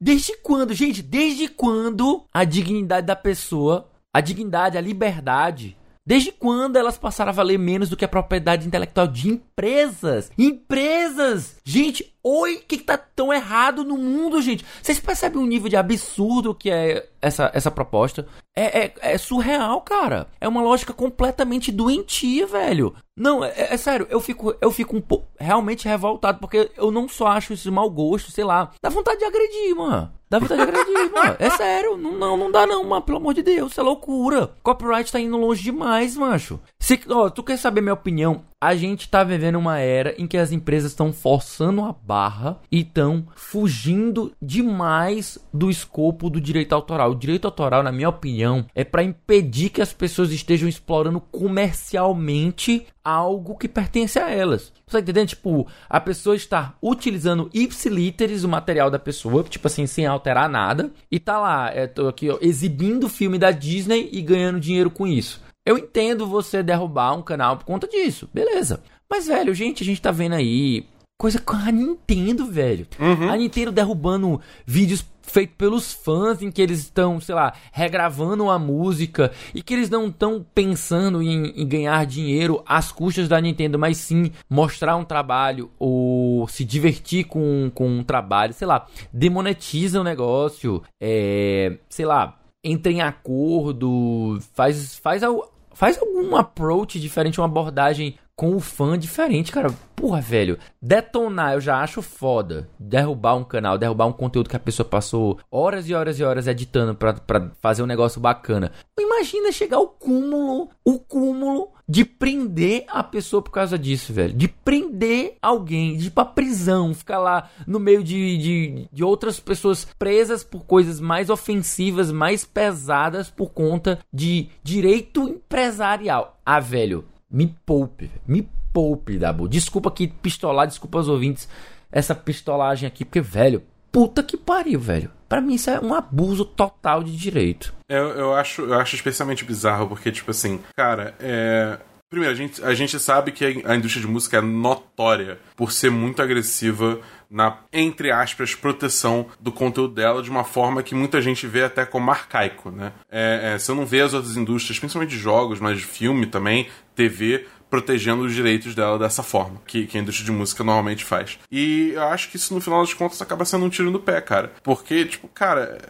Desde quando, gente? Desde quando a dignidade da pessoa, a dignidade, a liberdade Desde quando elas passaram a valer menos do que a propriedade intelectual de empresas? Empresas! Gente, oi, o que, que tá tão errado no mundo, gente? Vocês percebem o nível de absurdo que é essa, essa proposta? É, é, é surreal, cara. É uma lógica completamente doentia, velho. Não, é, é, sério, eu fico, eu fico um pouco realmente revoltado, porque eu não só acho isso de mau gosto, sei lá. Dá vontade de agredir, mano. Dá vontade de agredir, mano. É sério. Não, não, não dá não, mano. Pelo amor de Deus. Isso é loucura. Copyright tá indo longe demais, macho. Se, ó, tu quer saber minha opinião? A gente tá vivendo uma era em que as empresas estão forçando a barra e estão fugindo demais do escopo do direito autoral. O direito autoral, na minha opinião, é para impedir que as pessoas estejam explorando comercialmente algo que pertence a elas. Você tá entendendo? Tipo, a pessoa está utilizando ipsiliteres o material da pessoa, tipo assim, sem alterar nada, e tá lá, é, tô aqui, ó, exibindo filme da Disney e ganhando dinheiro com isso. Eu entendo você derrubar um canal por conta disso, beleza. Mas, velho, gente, a gente tá vendo aí coisa com a Nintendo, velho. Uhum. A Nintendo derrubando vídeos feitos pelos fãs em que eles estão, sei lá, regravando a música e que eles não estão pensando em, em, ganhar dinheiro às custas da Nintendo, mas sim mostrar um trabalho ou se divertir com, com um trabalho, sei lá, demonetiza o negócio, é, sei lá, entra em acordo, faz, faz, faz algum approach diferente, uma abordagem com o fã diferente, cara. Porra, velho. Detonar eu já acho foda. Derrubar um canal, derrubar um conteúdo que a pessoa passou horas e horas e horas editando pra fazer um negócio bacana. Imagina chegar ao cúmulo, o cúmulo de prender a pessoa por causa disso, velho. De prender alguém, de ir pra prisão, ficar lá no meio de, de, de outras pessoas presas por coisas mais ofensivas, mais pesadas por conta de direito empresarial. Ah, velho, me poupe, me poupe, Dabu. Desculpa aqui pistolar, desculpa aos ouvintes essa pistolagem aqui, porque, velho, puta que pariu, velho. Para mim isso é um abuso total de direito. Eu, eu, acho, eu acho especialmente bizarro, porque, tipo assim, cara, é. Primeiro, a gente, a gente sabe que a indústria de música é notória por ser muito agressiva na, entre aspas, proteção do conteúdo dela de uma forma que muita gente vê até como arcaico, né? É, é, você não vê as outras indústrias, principalmente de jogos, mas de filme também, TV, protegendo os direitos dela dessa forma, que, que, a indústria de música normalmente faz. E eu acho que isso, no final das contas, acaba sendo um tiro no pé, cara. Porque, tipo, cara,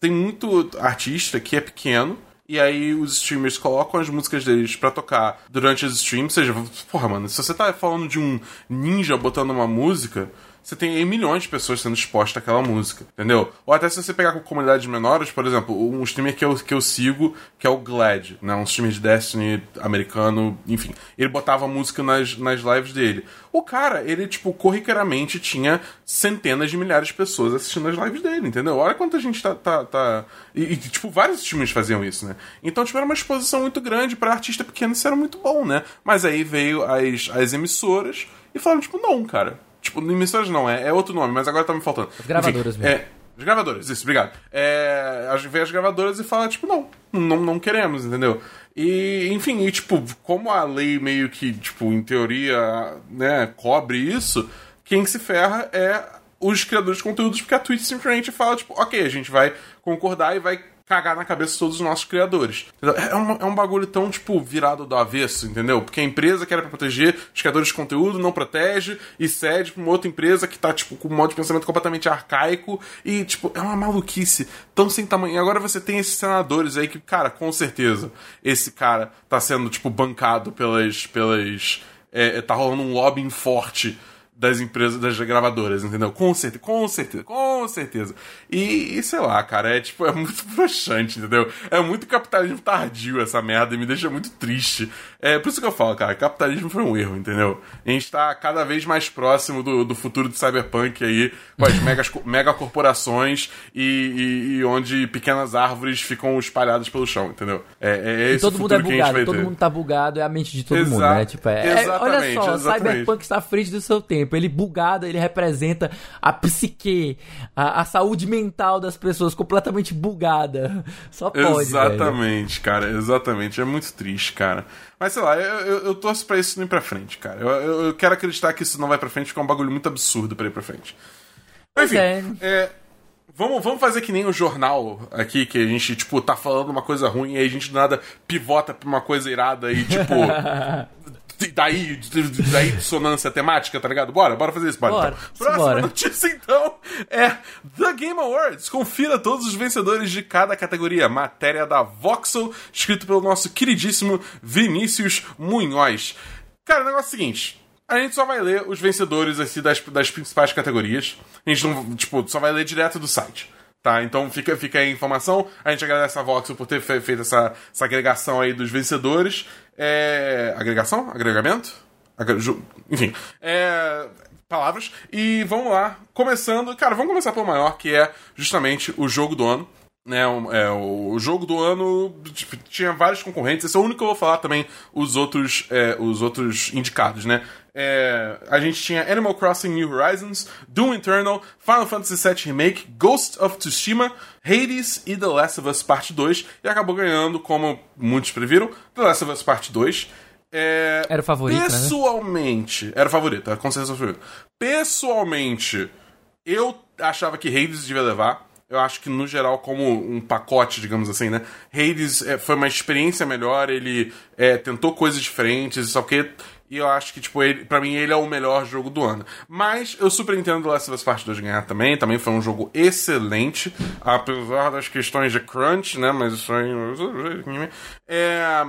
tem muito artista que é pequeno e aí os streamers colocam as músicas deles pra tocar durante as streams. Ou seja, porra, mano, se você tá falando de um ninja botando uma música você tem milhões de pessoas sendo expostas àquela música, entendeu? Ou até se você pegar com comunidades menores, por exemplo, um streamer que eu, que eu sigo, que é o Glad, né? Um streamer de Destiny americano, enfim. Ele botava música nas, nas lives dele. O cara, ele, tipo, corriqueiramente tinha centenas de milhares de pessoas assistindo as lives dele, entendeu? Olha quanta gente tá. tá, tá... E, e, tipo, vários streamers faziam isso, né? Então, tipo, era uma exposição muito grande para artista pequeno, isso era muito bom, né? Mas aí veio as, as emissoras e falaram, tipo, não, cara Tipo, emissoras não, é, é outro nome, mas agora tá me faltando. As gravadoras Enfim, mesmo. É, as gravadoras, isso, obrigado. É, vem as gravadoras e fala, tipo, não, não, não queremos, entendeu? E, enfim, e, tipo, como a lei meio que, tipo, em teoria, né, cobre isso, quem se ferra é os criadores de conteúdos, porque a Twitch simplesmente fala, tipo, ok, a gente vai concordar e vai cagar na cabeça de todos os nossos criadores. É um, é um bagulho tão, tipo, virado do avesso, entendeu? Porque a empresa que era pra proteger os criadores de conteúdo não protege e cede pra uma outra empresa que tá, tipo, com um modo de pensamento completamente arcaico e, tipo, é uma maluquice tão sem tamanho. E agora você tem esses senadores aí que, cara, com certeza, esse cara tá sendo, tipo, bancado pelas. pelas é, tá rolando um lobbying forte das empresas, das gravadoras, entendeu? Com certeza, com certeza, com certeza. E, e, sei lá, cara, é tipo, é muito broxante, entendeu? É muito capitalismo tardio essa merda e me deixa muito triste. É por isso que eu falo, cara, capitalismo foi um erro, entendeu? A gente tá cada vez mais próximo do, do futuro do cyberpunk aí, com as megas, mega corporações e, e, e, onde pequenas árvores ficam espalhadas pelo chão, entendeu? É, é esse todo o mundo é bugado, todo ter. mundo tá bugado, é a mente de todo Exa- mundo, né? Tipo, é, é- olha só, exatamente. Cyberpunk está à frente do seu tempo. Ele bugado, ele representa a psique, a, a saúde mental das pessoas completamente bugada. Só pode, velho. Exatamente, cara, exatamente. É muito triste, cara. Mas sei lá, eu, eu, eu torço pra isso não ir pra frente, cara. Eu, eu, eu quero acreditar que isso não vai pra frente, porque é um bagulho muito absurdo pra ir pra frente. Enfim, é. é, vamos, vamos fazer que nem o jornal aqui, que a gente, tipo, tá falando uma coisa ruim e aí a gente do nada pivota pra uma coisa irada e, tipo. daí, daí dissonância temática, tá ligado? Bora, bora fazer isso, bora. Bora, então. Próxima simbora. notícia, então, é The Game Awards. Confira todos os vencedores de cada categoria. Matéria da Voxel, escrito pelo nosso queridíssimo Vinícius Munhoz. Cara, o negócio é o seguinte. A gente só vai ler os vencedores assim, das, das principais categorias. A gente não, tipo, só vai ler direto do site. Tá? Então fica, fica aí a informação. A gente agradece a Voxel por ter fe- feito essa, essa agregação aí dos vencedores. É... Agregação? Agregamento? Agre- Enfim. É... Palavras. E vamos lá. Começando. Cara, vamos começar pelo maior, que é justamente o jogo do ano. Né, é, o jogo do ano tipo, tinha vários concorrentes. Esse é o único que eu vou falar também os outros, é, os outros indicados, né? É, a gente tinha Animal Crossing New Horizons, Doom Eternal, Final Fantasy VII Remake, Ghost of Tsushima, Hades e The Last of Us Part 2. E acabou ganhando, como muitos previram, The Last of Us Part 2. É, Era o favorito, né? Pessoalmente, era o favorito, era com certeza o favorito. Pessoalmente, eu achava que Hades devia levar. Eu acho que, no geral, como um pacote, digamos assim, né? Hades é, foi uma experiência melhor, ele é, tentou coisas diferentes, só que. E eu acho que, tipo, ele, pra mim, ele é o melhor jogo do ano. Mas eu super entendo The Last of Us Part 2 ganhar também. Também foi um jogo excelente, apesar das questões de crunch, né? Mas isso aí. É.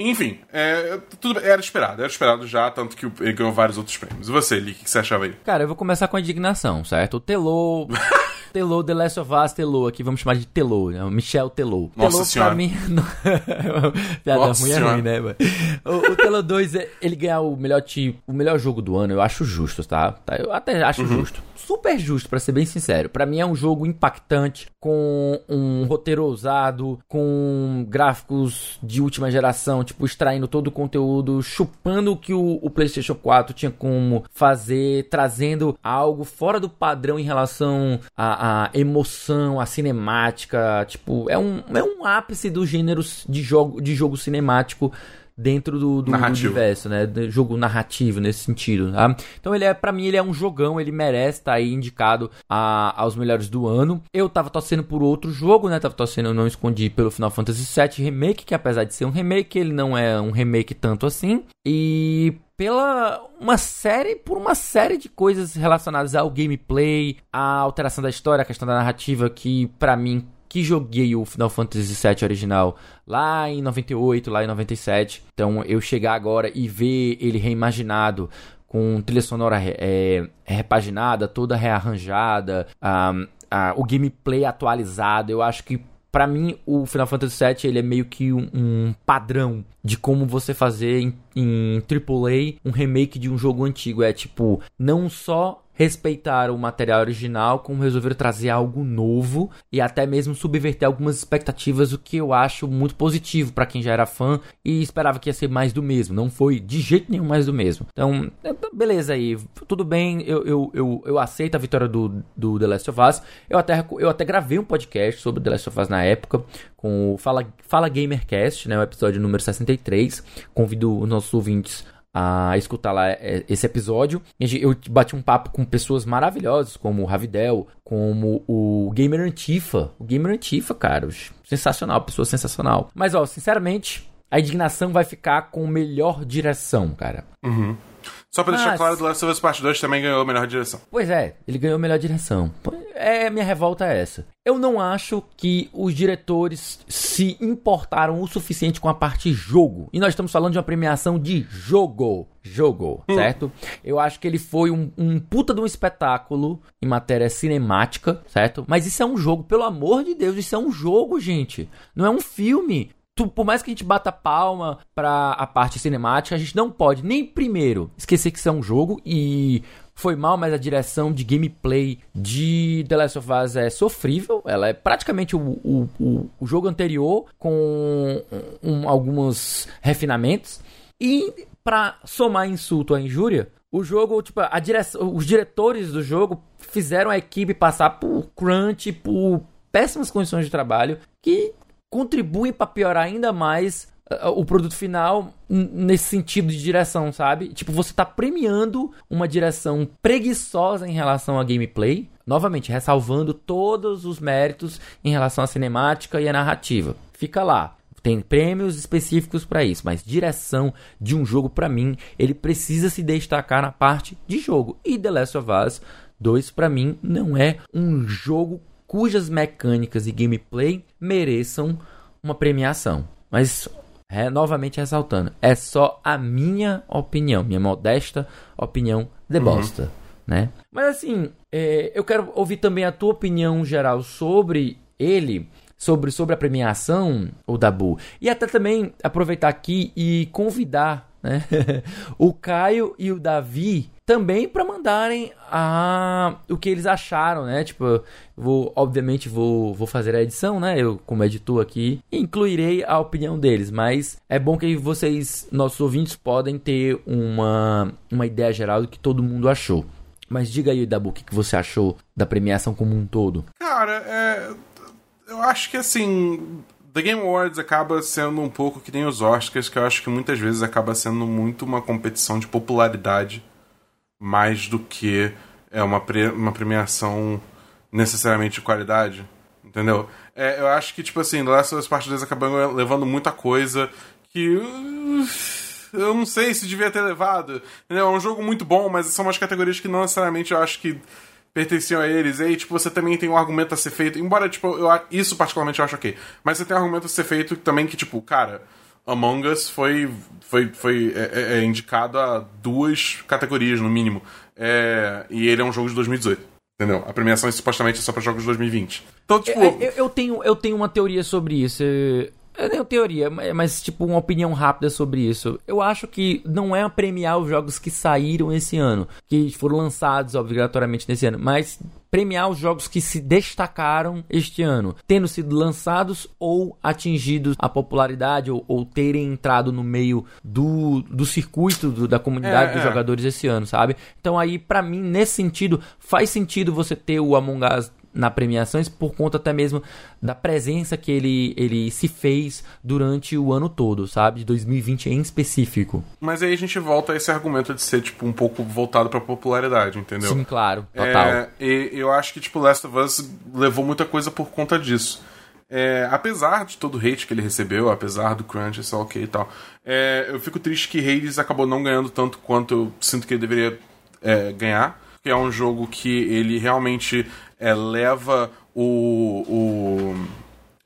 Enfim, é, tudo bem, era esperado, era esperado já, tanto que ele ganhou vários outros prêmios. E você, Lee, o que que você achava aí? Cara, eu vou começar com a indignação, certo? O Telô. Telô, The Last of Us, Telô, aqui vamos chamar de Telô, né? Michel Telô. Nossa Telô, Senhora. pra mim. Piada Nossa ruim é Senhora. ruim, né, mano? O, o Telô 2, é- ele ganhar o melhor, tipo, o melhor jogo do ano, eu acho justo, tá? Tá, Eu até acho Uhum. justo. Super justo, pra ser bem sincero. Pra mim é um jogo impactante, com um roteiro ousado, com gráficos de última geração, tipo, extraindo todo o conteúdo, chupando o que o, o PlayStation 4 tinha como fazer, trazendo algo fora do padrão em relação à emoção, à cinemática. Tipo, é um, é um ápice dos gêneros de jogo, de jogo cinemático dentro do, do, do universo, né? Do jogo narrativo nesse sentido, tá? Então ele é, para mim, ele é um jogão, ele merece estar aí indicado a- aos melhores do ano. Eu tava torcendo por outro jogo, né? Tava torcendo, não escondi pelo Final Fantasy VII Remake, que apesar de ser um remake, ele não é um remake tanto assim. E pela uma série, por uma série de coisas relacionadas ao gameplay, à alteração da história, a questão da narrativa que pra mim que joguei o Final Fantasy VII original lá em 98, lá em 97. Então eu chegar agora e ver ele reimaginado com trilha sonora é, repaginada, toda rearranjada, um, o gameplay atualizado, eu acho que para mim, o Final Fantasy VII ele é meio que um, um padrão de como você fazer em, em AAA um remake de um jogo antigo. É tipo, não só respeitar o material original, como resolveram trazer algo novo e até mesmo subverter algumas expectativas, o que eu acho muito positivo para quem já era fã e esperava que ia ser mais do mesmo. Não foi de jeito nenhum mais do mesmo. Então, é, beleza aí, tudo bem, eu, eu, eu, eu aceito a vitória do, do The Last of Us. Eu até, eu até gravei um podcast sobre The Last of Us na época, com o Fala, Fala Gamercast, né, o episódio número 63. Convido os nossos ouvintes a escutar lá é, esse episódio. Eu bati um papo com pessoas maravilhosas, como o Ravidel, como o Gamer Antifa. O Gamer Antifa, cara, sensacional, pessoa sensacional. Mas, ó, sinceramente, a indignação vai ficar com melhor direção, cara. Uhum. Só pra deixar Mas... claro, The Last of Us Part 2 também ganhou a melhor direção. Pois é, ele ganhou a melhor direção. É, minha revolta é essa. Eu não acho que os diretores se importaram o suficiente com a parte jogo. E nós estamos falando de uma premiação de jogo. Jogo, hum. certo? Eu acho que ele foi um, um puta de um espetáculo em matéria cinemática, certo? Mas isso é um jogo, pelo amor de Deus, isso é um jogo, gente. Não é um filme tu, por mais que a gente bata palma pra a parte cinemática, a gente não pode nem primeiro esquecer que isso é um jogo e foi mal, mas a direção de gameplay de The Last of Us é sofrível. Ela é praticamente o, o, o, o jogo anterior com um, alguns refinamentos. E para somar insulto à injúria, o jogo, tipo, a direção, os diretores do jogo fizeram a equipe passar por crunch, por péssimas condições de trabalho, que contribuem para piorar ainda mais uh, o produto final nesse sentido de direção, sabe? Tipo, você tá premiando uma direção preguiçosa em relação a gameplay, novamente ressalvando todos os méritos em relação à cinemática e à narrativa. Fica lá. Tem prêmios específicos para isso, mas direção de um jogo para mim, ele precisa se destacar na parte de jogo. E The Last of Us 2 para mim não é um jogo cujas mecânicas e gameplay mereçam uma premiação. Mas, é, novamente ressaltando, é só a minha opinião, minha modesta opinião de uhum. bosta. Uhum. Né? Mas assim, é, eu quero ouvir também a tua opinião geral sobre ele, sobre, sobre a premiação, o Dabu. E até também aproveitar aqui e convidar né? o Caio e o Davi também para mandarem a, o que eles acharam, né? Tipo, vou, obviamente vou, vou fazer a edição, né? Eu, como editor aqui, incluirei a opinião deles, mas é bom que vocês, nossos ouvintes, podem ter uma, uma ideia geral do que todo mundo achou. Mas diga aí, Dabu, o que, você achou da premiação como um todo? Cara, é, eu acho que assim. The Game Awards acaba sendo um pouco que nem os Oscars, que eu acho que muitas vezes acaba sendo muito uma competição de popularidade mais do que é uma, pre uma premiação necessariamente de qualidade. Entendeu? É, eu acho que, tipo assim, The Last of Us Part 2 acabou levando muita coisa que. Eu não sei se devia ter levado. Entendeu? É um jogo muito bom, mas são umas categorias que não necessariamente eu acho que pertenciam a eles. E aí, tipo, você também tem um argumento a ser feito. Embora, tipo, eu, isso particularmente eu acho ok. Mas você tem um argumento a ser feito também que, tipo, cara, Among Us foi, foi, foi é, é, é indicado a duas categorias, no mínimo. É, e ele é um jogo de 2018. Entendeu? A premiação é supostamente só para jogos de 2020. Então, tipo. Eu, eu, eu, tenho, eu tenho uma teoria sobre isso. Eu tenho teoria, mas tipo uma opinião rápida sobre isso. Eu acho que não é premiar os jogos que saíram esse ano, que foram lançados obrigatoriamente nesse ano, mas premiar os jogos que se destacaram este ano, tendo sido lançados ou atingidos a popularidade ou, ou terem entrado no meio do, do circuito do, da comunidade é, dos é. jogadores esse ano, sabe? Então aí para mim nesse sentido faz sentido você ter o Among Us na premiações por conta até mesmo da presença que ele, ele se fez durante o ano todo, sabe? De 2020 em específico. Mas aí a gente volta a esse argumento de ser, tipo, um pouco voltado pra popularidade, entendeu? Sim, claro, total. É, e eu acho que, tipo, Last of Us levou muita coisa por conta disso. É, apesar de todo o hate que ele recebeu, apesar do crunch, isso é ok e tal, é, eu fico triste que Hades acabou não ganhando tanto quanto eu sinto que ele deveria é, ganhar. Que é um jogo que ele realmente é, leva o,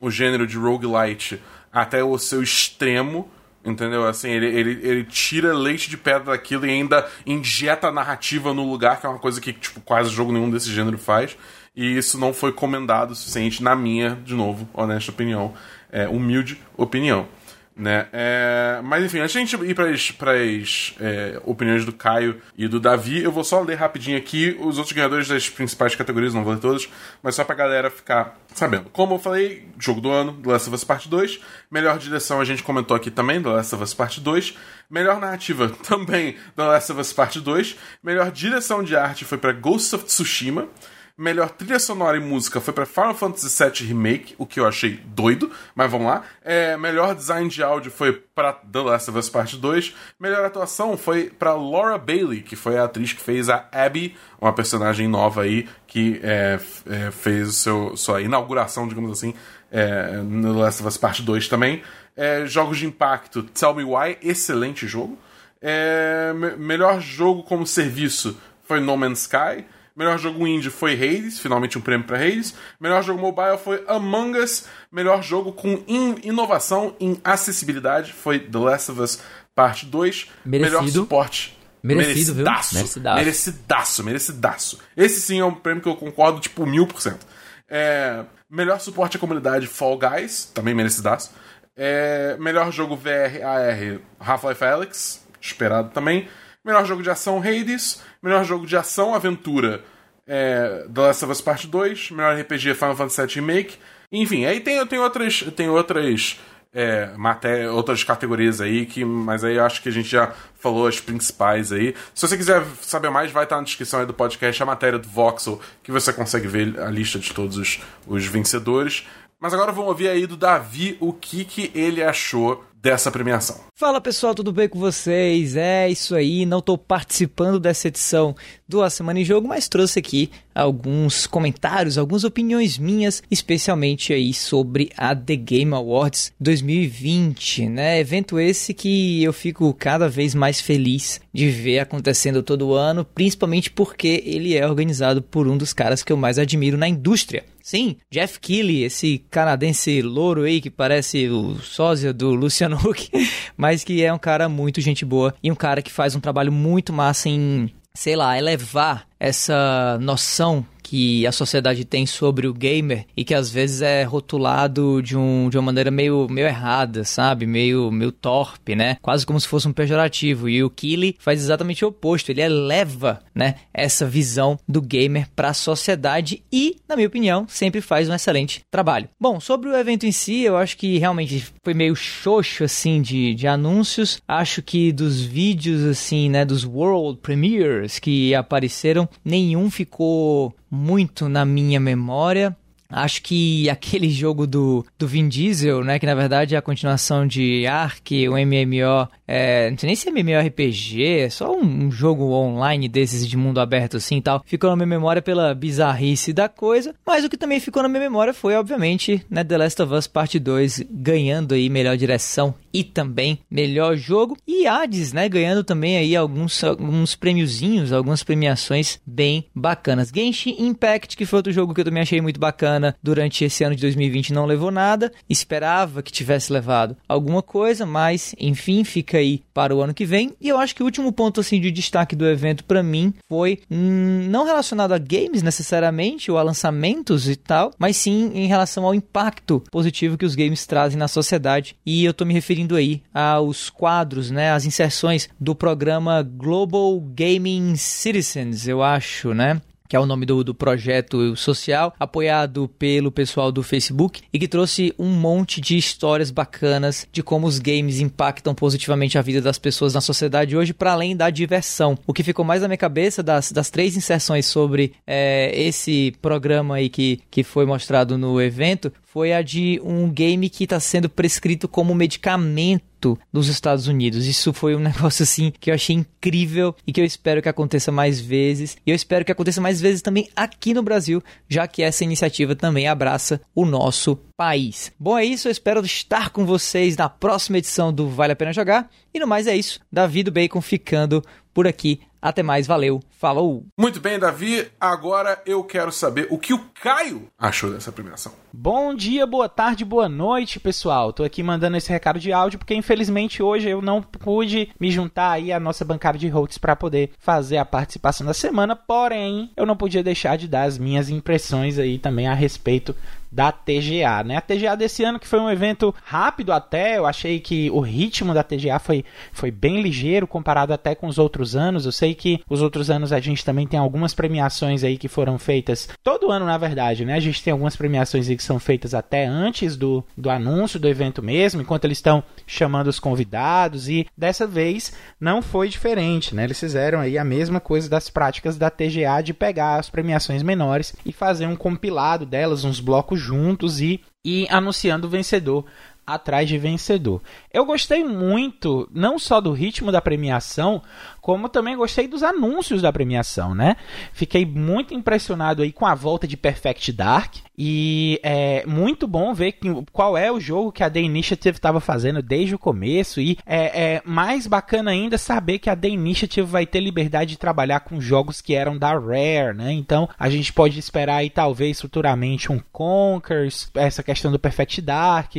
o, o, gênero de roguelite até o seu extremo. Entendeu? Assim, ele, ele, ele tira leite de pedra daquilo e ainda injeta a narrativa no lugar, que é uma coisa que, tipo, quase jogo nenhum desse gênero faz. E isso não foi comendado o suficiente, na minha, de novo, honesta opinião, é, humilde opinião. Né? É, mas enfim, antes de a gente ir para as é, opiniões do Caio e do Davi, eu vou só ler rapidinho aqui os outros ganhadores das principais categorias, não vou ler todos, mas só pra galera ficar sabendo. Como eu falei, jogo do ano, The Last of Us Part 2. Melhor direção a gente comentou aqui também, The Last of Us Part 2. Melhor narrativa também, The Last of Us Part 2. Melhor direção de arte foi para Ghost of Tsushima. Melhor trilha sonora e música foi para Final Fantasy VII Remake, o que eu achei doido, mas vamos lá. É, melhor design de áudio foi para The Last of Us Part 2. Melhor atuação foi para Laura Bailey, que foi a atriz que fez a Abby, uma personagem nova aí que é, é, fez seu, sua inauguração, digamos assim, é, no Last of Us Part 2 também. É, jogos de impacto, Tell Me Why, excelente jogo. É, me melhor jogo como serviço foi No Man's Sky. Melhor jogo indie foi Hades, finalmente um prêmio para Hades. Melhor jogo mobile foi Among Us. Melhor jogo com in inovação em acessibilidade foi The Last of Us Parte 2. Merecido. Melhor suporte. Merecido, merecidaço, viu? Merecidaço. Merecidaço, merecidaço. Esse sim é um prêmio que eu concordo, tipo, mil por cento. É, melhor suporte à comunidade Fall Guys, também merecidaço. É, melhor jogo VR AR Half-Life Alyx, esperado também. Melhor jogo de ação Hades. Melhor jogo de ação aventura é, The Last of Us Part 2. Melhor RPG Final Fantasy VII Remake. Enfim, aí tem, tem outras, tem outras, é, matéria, outras categorias aí, que, mas aí eu acho que a gente já falou as principais aí. Se você quiser saber mais, vai estar na descrição aí do podcast a matéria do Voxel, que você consegue ver a lista de todos os, os vencedores. Mas agora vamos ouvir aí do Davi o que, que ele achou dessa premiação. Fala pessoal, tudo bem com vocês? É isso aí, não estou participando dessa edição do A Semana em Jogo, mas trouxe aqui alguns comentários, algumas opiniões minhas, especialmente aí sobre a The Game Awards 2020, né? Evento esse que eu fico cada vez mais feliz de ver acontecendo todo ano, principalmente porque ele é organizado por um dos caras que eu mais admiro na indústria. Sim, Jeff Keighley, esse canadense louro aí que parece o sósia do Luciano Huck, mas que é um cara muito gente boa e um cara que faz um trabalho muito massa em, sei lá, elevar essa noção que a sociedade tem sobre o gamer e que às vezes é rotulado de, um, de uma maneira meio, meio errada, sabe? Meio, meio torpe, né? Quase como se fosse um pejorativo. E o Kili faz exatamente o oposto. Ele eleva, né, essa visão do gamer para a sociedade e, na minha opinião, sempre faz um excelente trabalho. Bom, sobre o evento em si, eu acho que realmente foi meio xoxo, assim, de, de anúncios. Acho que dos vídeos, assim, né, dos World Premieres que apareceram, nenhum ficou muito na minha memória. Acho que aquele jogo do, do Vin Diesel, né? Que na verdade é a continuação de Ark, o MMO. É, não sei nem se é MMORPG, é só um, um, jogo online desses de mundo aberto assim e tal. Ficou na minha memória pela bizarrice da coisa. Mas o que também ficou na minha memória foi, obviamente, né, The Last of Us Part 2 ganhando aí melhor direção e também melhor jogo. E Hades, né? Ganhando também aí alguns, alguns prêmiozinhos, algumas premiações bem bacanas. Genshin Impact, que foi outro jogo que eu também achei muito bacana durante esse ano de 2020 não levou nada. Esperava que tivesse levado alguma coisa, mas enfim, fica aí para o ano que vem. E eu acho que o último ponto assim de destaque do evento para mim foi hum, não relacionado a games necessariamente ou a lançamentos e tal, mas sim em relação ao impacto positivo que os games trazem na sociedade. E eu tô me referindo aí aos quadros, né, as inserções do programa Global Gaming Citizens, eu acho, né? Que é o nome do, do projeto social, apoiado pelo pessoal do Facebook e que trouxe um monte de histórias bacanas de como os games impactam positivamente a vida das pessoas na sociedade hoje, para além da diversão. O que ficou mais na minha cabeça das, das três inserções sobre é, esse programa aí que, que foi mostrado no evento foi a de um game que está sendo prescrito como medicamento dos Estados Unidos. Isso foi um negócio assim que eu achei incrível e que eu espero que aconteça mais vezes. E eu espero que aconteça mais vezes também aqui no Brasil, já que essa iniciativa também abraça o nosso país. Bom, é isso. Eu espero estar com vocês na próxima edição do Vale a Pena Jogar. E no mais é isso. Davi do Bacon ficando por aqui. Até mais, valeu, falou! Muito bem, Davi. Agora eu quero saber o que o Caio achou dessa premiação. Bom dia, boa tarde, boa noite, pessoal. Tô aqui mandando esse recado de áudio porque infelizmente hoje eu não pude me juntar aí à nossa bancada de hosts para poder fazer a participação da semana, porém, eu não podia deixar de dar as minhas impressões aí também a respeito da TGA, né? A TGA desse ano que foi um evento rápido até, eu achei que o ritmo da TGA foi, foi bem ligeiro comparado até com os outros anos. Eu sei que os outros anos a gente também tem algumas premiações aí que foram feitas todo ano, na verdade, né? A gente tem algumas premiações aí que são feitas até antes do, do anúncio do evento mesmo, enquanto eles estão chamando os convidados e dessa vez não foi diferente, né? Eles fizeram aí a mesma coisa das práticas da TGA de pegar as premiações menores e fazer um compilado delas, uns blocos juntos e, e anunciando vencedor atrás de vencedor. Eu gostei muito, não só do ritmo da premiação, como também gostei dos anúncios da premiação, né? Fiquei muito impressionado aí com a volta de Perfect Dark e é muito bom ver que, qual é o jogo que a The Initiative estava fazendo desde o começo e é, é, mais bacana ainda saber que a The Initiative vai ter liberdade de trabalhar com jogos que eram da Rare, né? Então a gente pode esperar aí talvez futuramente um Conkers, essa questão do Perfect Dark,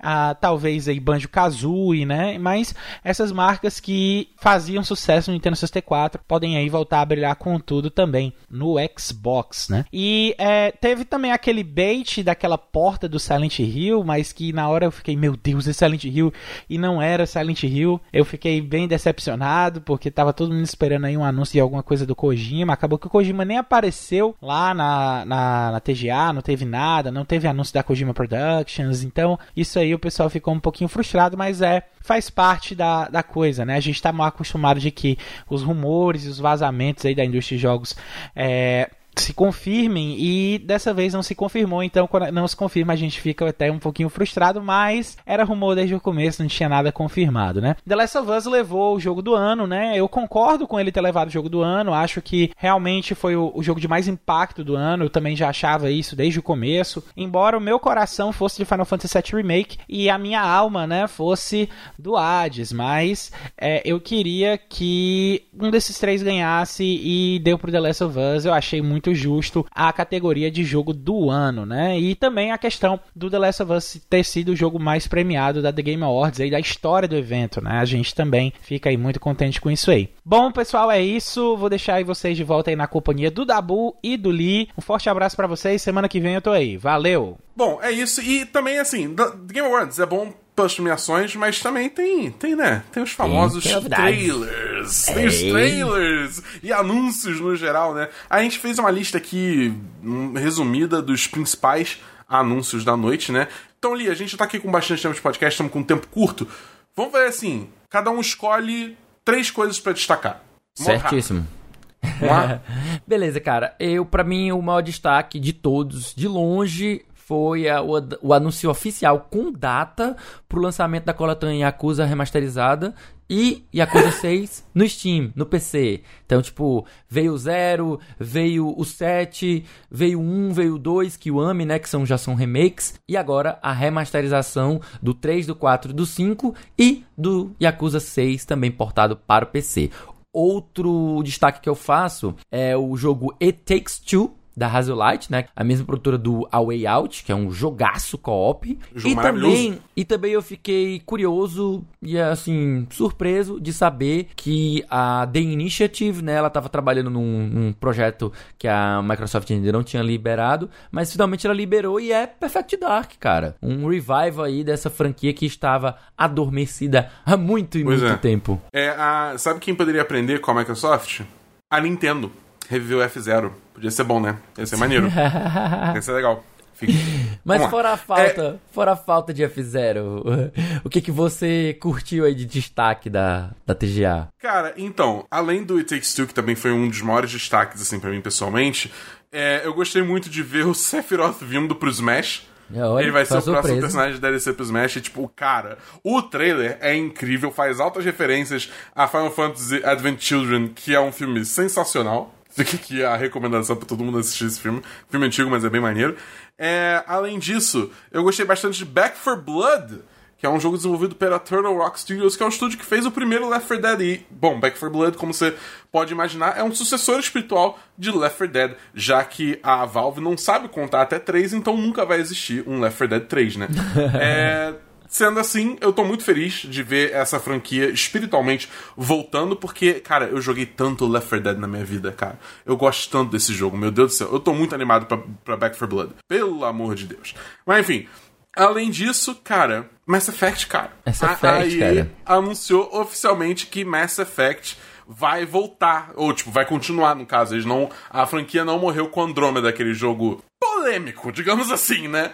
ah, talvez aí Banjo-Kazooie, né? Mas essas marcas que faziam sucesso no Nintendo 64 podem aí voltar a brilhar com tudo também no Xbox, né? E é, teve também aquele bait daquela porta do Silent Hill, mas que na hora eu fiquei, meu Deus, é Silent Hill e não era Silent Hill. Eu fiquei bem decepcionado porque tava todo mundo esperando aí um anúncio de alguma coisa do Kojima. Acabou que o Kojima nem apareceu lá na, na, na TGA, não teve nada, não teve anúncio da Kojima Productions. Então, isso aí o pessoal ficou um pouquinho frustrado, mas é faz parte da, da coisa, né? A gente está mal acostumado de que os rumores e os vazamentos aí da indústria de jogos é, se confirmem e dessa vez não se confirmou, então quando não se confirma a gente fica até um pouquinho frustrado, mas era rumor desde o começo, não tinha nada confirmado, né? The Last of Us levou o jogo do ano, né? Eu concordo com ele ter levado o jogo do ano, acho que realmente foi o, o jogo de mais impacto do ano, eu também já achava isso desde o começo, embora o meu coração fosse de Final Fantasy VII Remake e a minha alma, né, fosse do Hades, mas é, eu queria que um desses três ganhasse e deu pro The Last of Us, eu achei muito muito justo a categoria de jogo do ano, né? E também a questão do The Last of Us ter sido o jogo mais premiado da The Game Awards aí da história do evento, né? A gente também fica aí muito contente com isso aí. Bom, pessoal, é isso. Vou deixar aí vocês de volta aí na companhia do Dabu e do Lee. Um forte abraço para vocês. Semana que vem eu tô aí. Valeu! Bom, é isso. E também, assim, The Game Awards é bom pelas premiações, mas também tem, tem, né? Tem os famosos tem trailers. Tem Ei. os trailers e anúncios no geral, né? A gente fez uma lista aqui hum, resumida dos principais anúncios da noite, né? Então, Li, a gente tá aqui com bastante tempo de podcast, estamos com um tempo curto. Vamos ver assim, cada um escolhe três coisas para destacar. Certíssimo. Beleza, cara. Eu, para mim, o maior destaque de todos, de longe, foi a, o, o, anúncio oficial com data pro lançamento da coletânea Yakuza remasterizada e Yakuza 6 no Steam, no PC. Então, tipo, veio o 0, veio o 7, veio o 1, veio o 2, que o AME, né, que são, já são remakes, e agora a remasterização do 3, do 4 e do 5 e do Yakuza 6 também portado para o PC. Outro destaque que eu faço é o jogo It Takes Two, da Hazelight, né? A mesma produtora do A Way Out, que é um jogaço co-op. E também, e também eu fiquei curioso e assim, surpreso de saber que a The Initiative, né, ela estava trabalhando num, num, projeto que a Microsoft ainda não tinha liberado, mas finalmente ela liberou e é Perfect Dark, cara. Um revival aí dessa franquia que estava adormecida há muito e pois muito é. tempo. É, a, sabe quem poderia aprender com a Microsoft? A Nintendo. Reviveu F0. Podia ser bom, né? Ia ser maneiro. Ia ser legal. Fica. Mas fora a falta, é... fora a falta de F0, o que que você curtiu aí de destaque da, da TGA? Cara, então, além do It Takes Two, que também foi um dos maiores destaques, assim, para mim pessoalmente, é, eu gostei muito de ver o Sephiroth vindo pro Smash. É, olha, ele vai ser o surpresa. próximo personagem de DLC pro Smash. E, tipo, cara, o trailer é incrível, faz altas referências a Final Fantasy Advent Children, que é um filme sensacional. Fica aqui a recomendação para todo mundo assistir esse filme. Filme antigo, mas é bem maneiro. É, além disso, eu gostei bastante de Back for Blood, que é um jogo desenvolvido pela Turtle Rock Studios, que é o estúdio que fez o primeiro Left 4 Dead. E, bom, Back 4 Blood, como você pode imaginar, é um sucessor espiritual de Left 4 Dead, já que a Valve não sabe contar até 3, então nunca vai existir um Left 4 Dead 3, né? é. Sendo assim, eu tô muito feliz de ver essa franquia espiritualmente voltando, porque, cara, eu joguei tanto Left 4 Dead na minha vida, cara. Eu gosto tanto desse jogo, meu Deus do céu. Eu tô muito animado pra, pra Back 4 Blood. Pelo amor de Deus. Mas enfim, além disso, cara, Mass Effect, cara. Mass Effect, a EA cara. anunciou oficialmente que Mass Effect vai voltar, ou tipo, vai continuar no caso, eles não, a franquia não morreu com Andromeda, aquele jogo polêmico, digamos assim, né?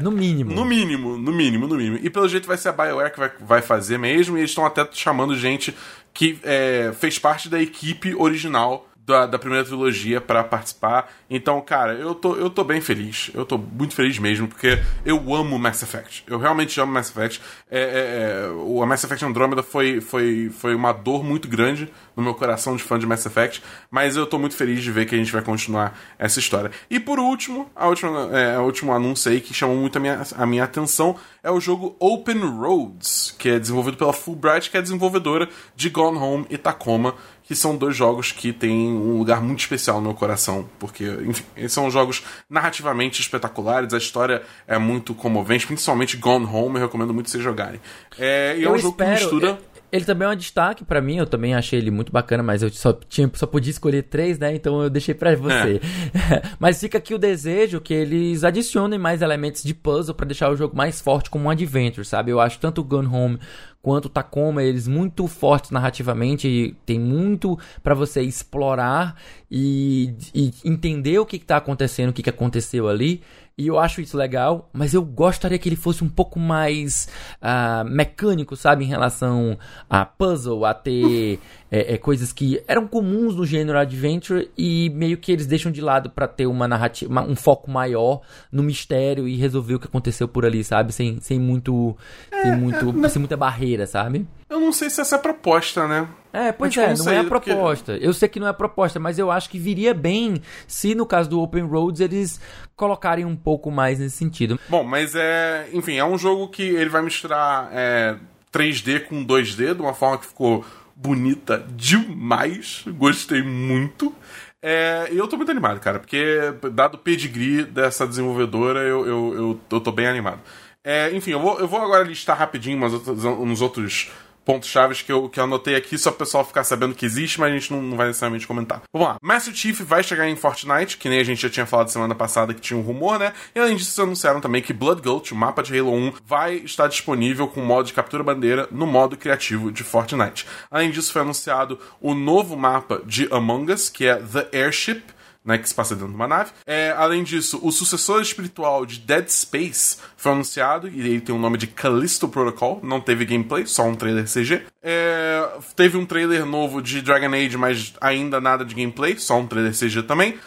No mínimo, no mínimo. No mínimo, no mínimo, no mínimo. E pelo jeito vai ser a BioWare que vai, vai fazer mesmo, e eles estão até chamando gente que é, fez parte da equipe original da, da primeira trilogia pra participar. Então, cara, eu tô, eu tô bem feliz. Eu tô muito feliz mesmo, porque eu amo Mass Effect. Eu realmente amo Mass Effect. É, é, é, o Mass Effect Andromeda foi, foi, foi uma dor muito grande no meu coração de fã de Mass Effect, mas eu tô muito feliz de ver que a gente vai continuar essa história. E por último, a última, é, o último anúncio aí que chamou muito a minha, a minha atenção é o jogo Open Roads, que é desenvolvido pela Fulbright, que é desenvolvedora de Gone Home e Tacoma, que são dois jogos que têm um lugar muito especial no meu coração, porque, enfim, eles são jogos narrativamente espetaculares, a história é muito comovente, principalmente Gone Home, eu recomendo muito vocês jogarem. É, e é Eu um jogo que espero- mistura... Ele também é um destaque pra mim, eu também achei ele muito bacana, mas eu só, tinha, só podia escolher três, né? Então eu deixei pra você. mas fica aqui o desejo que eles adicionem mais elementos de puzzle pra deixar o jogo mais forte como um adventure, sabe? Eu acho tanto o Gun Home quanto o Tacoma, eles muito fortes narrativamente, e tem muito pra você explorar e, e entender o que, que tá acontecendo, o que, que aconteceu ali. E eu acho isso legal, mas eu gostaria que ele fosse um pouco mais ah, mecânico, sabe? Em relação a puzzle, a ter é, é, coisas que eram comuns no gênero adventure e meio que eles deixam de lado pra ter uma narrativa, uma- um foco maior no mistério e resolver o que aconteceu por ali, sabe? Sem, sem muito. sem muito. sem muita barreira, sabe? Eu não sei se essa é a proposta, né? É, pois é, não é a porque- proposta. Eu sei que não é a proposta, mas eu acho que viria bem se, no caso do Open Roads, eles colocarem um pouco mais nesse sentido. Bom, mas é. Enfim, é um jogo que ele vai misturar é, 3D com 2D de uma forma que ficou bonita demais. Gostei muito. É, e eu tô muito animado, cara, porque dado o pedigree dessa desenvolvedora, eu, eu, eu, eu tô bem animado. É, enfim, eu vou, eu vou agora listar rapidinho umas outras, uns outros pontos chaves que eu, que eu anotei aqui só pro pessoal ficar sabendo que existe, mas a gente não, não vai necessariamente comentar. Vamos lá. Master Chief vai chegar em Fortnite, que nem a gente já tinha falado semana passada que tinha um rumor, né? E além disso, anunciaram também que Blood Gulch, o mapa de Halo 1, vai estar disponível com o modo de captura bandeira no modo criativo de Fortnite. Além disso, foi anunciado o novo mapa de Among Us, que é The Airship, né, que se passa dentro de uma nave. É, além disso, o sucessor espiritual de Dead Space foi anunciado, e ele tem o nome de Callisto Protocol, não teve gameplay, só um trailer CG. É, teve um trailer novo de Dragon Age, mas ainda nada de gameplay, só um trailer CG também.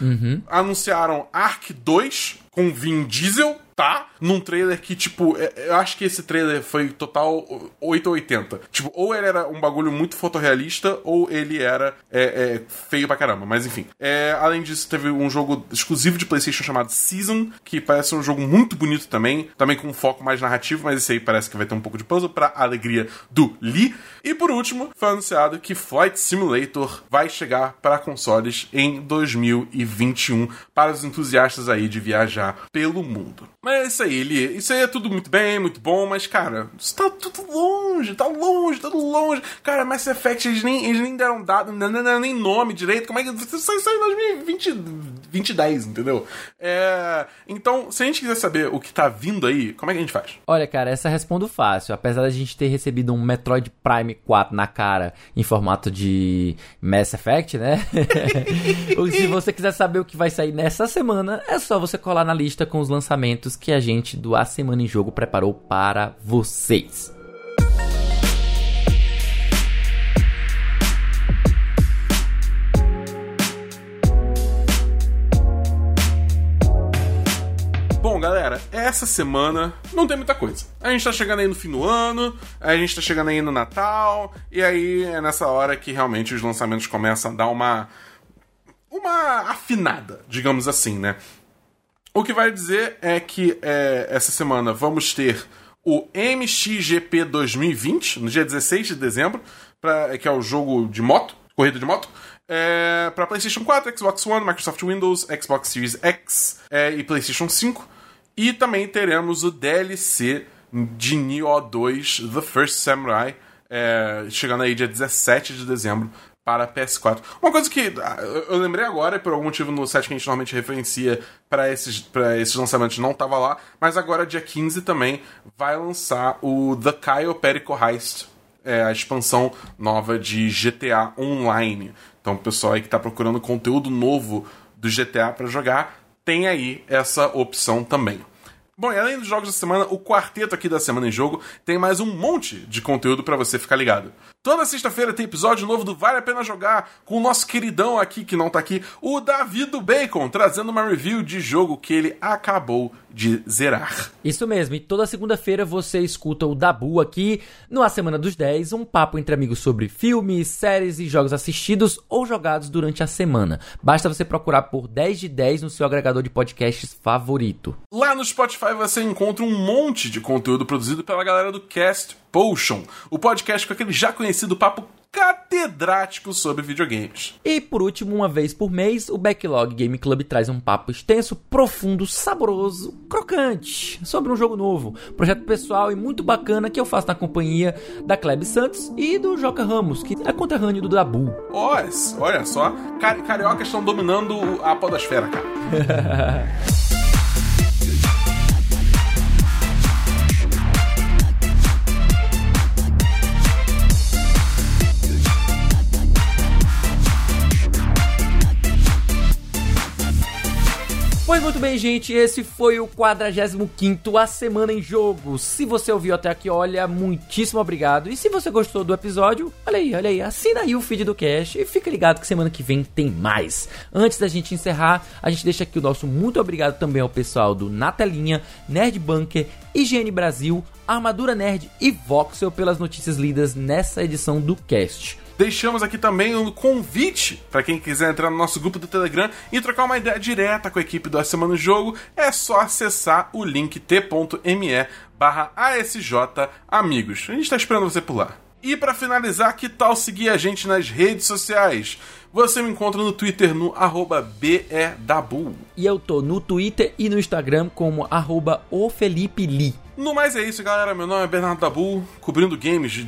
Anunciaram Ark 2 com Vin Diesel, tá? Num trailer que, tipo, é- eu acho que esse trailer foi total 8 ou 80. Tipo, ou ele era um bagulho muito fotorrealista, ou ele era é, é, feio pra caramba. Mas enfim. É, além disso, teve um jogo exclusivo de PlayStation chamado Season, que parece um jogo muito bonito também. Também com um foco mais narrativo, mas esse aí parece que vai ter um pouco de puzzle pra alegria do Lee. E por último, foi anunciado que Flight Simulator vai chegar para consoles em 2021 para os entusiastas aí de viajar pelo mundo. Mas é isso aí, Lee. Isso aí é tudo muito bem, muito bom, mas cara, isso tá tudo longe, tá longe, tá tudo longe. Cara, Mass Effect, eles nem, eles nem deram dado, nem nome direito. Como é que. Isso sai sai em 2020, 2010, entendeu? É, então, se a gente quiser saber o que tá vindo aí, como é que a gente faz? Olha, cara, essa respondo fácil. Apesar da gente ter recebido um Metroid Prime 4 na cara em formato de Mass Effect, né? Se você quiser saber o que vai sair nessa semana, é só você colar na lista com os lançamentos que a gente do A Semana em Jogo preparou para vocês. Galera, essa semana não tem muita coisa. A gente tá chegando aí no fim do ano, a gente tá chegando aí no Natal, e aí é nessa hora que realmente os lançamentos começam a dar uma. uma afinada, digamos assim, né? O que vai dizer é que é, essa semana vamos ter o MXGP 2020, no dia 16 de dezembro, pra, que é o jogo de moto, corrida de moto. É, para PlayStation 4, Xbox One, Microsoft Windows, Xbox Series X é, e PlayStation 5. E também teremos o DLC de Nioh 2 The First Samurai, é, chegando aí dia 17 de dezembro para PS4. Uma coisa que ah, eu lembrei agora, por algum motivo no site que a gente normalmente referencia para esses, esses lançamentos não estava lá, mas agora dia 15 também vai lançar o The Kyle Perico Heist, é, a expansão nova de GTA Online. Então, o pessoal aí que está procurando conteúdo novo do GTA para jogar, tem aí essa opção também. Bom, e além dos jogos da semana, o quarteto aqui da Semana em Jogo tem mais um monte de conteúdo para você ficar ligado. Toda sexta-feira tem episódio novo do Vale a Pena Jogar, com o nosso queridão aqui, que não tá aqui, o Davi do Bacon, trazendo uma review de jogo que ele acabou de zerar. Isso mesmo, e toda segunda-feira você escuta o Dabu aqui no A Semana dos 10, um papo entre amigos sobre filmes, séries e jogos assistidos ou jogados durante a semana. Basta você procurar por 10 de 10 no seu agregador de podcasts favorito. Lá no Spotify você encontra um monte de conteúdo produzido pela galera do Cast Potion, o podcast com aquele já conhecido papo catedrático sobre videogames. E por último, uma vez por mês, o Backlog Game Club traz um papo extenso, profundo, saboroso, crocante sobre um jogo novo, projeto pessoal e muito bacana que eu faço na companhia da Kleb Santos e do Joca Ramos, que é conterrâneo do Dabu. Olha, olha só, car cariocas estão dominando a podosfera, cara. Pois muito bem, gente, esse foi o 45 A Semana em Jogo. Se você ouviu até aqui, olha, muitíssimo obrigado. E se você gostou do episódio, olha aí, olha aí, assina aí o feed do Cash e fica ligado que semana que vem tem mais. Antes da gente encerrar, a gente deixa aqui o nosso muito obrigado também ao pessoal do Natelinha, Nerd Bunker, IGN Brasil, Armadura Nerd e Voxel pelas notícias lidas nessa edição do Cast. Deixamos aqui também um convite para quem quiser entrar no nosso grupo do Telegram e trocar uma ideia direta com a equipe do A Semana no Jogo. É só acessar o link t.me barra ASJ Amigos. A gente está esperando você por lá. E para finalizar, que tal seguir a gente nas redes sociais? Você me encontra no Twitter no BEDabu. E eu tô no Twitter e no Instagram como arroba. No mais é isso, galera. Meu nome é Bernardo Dabu, cobrindo games de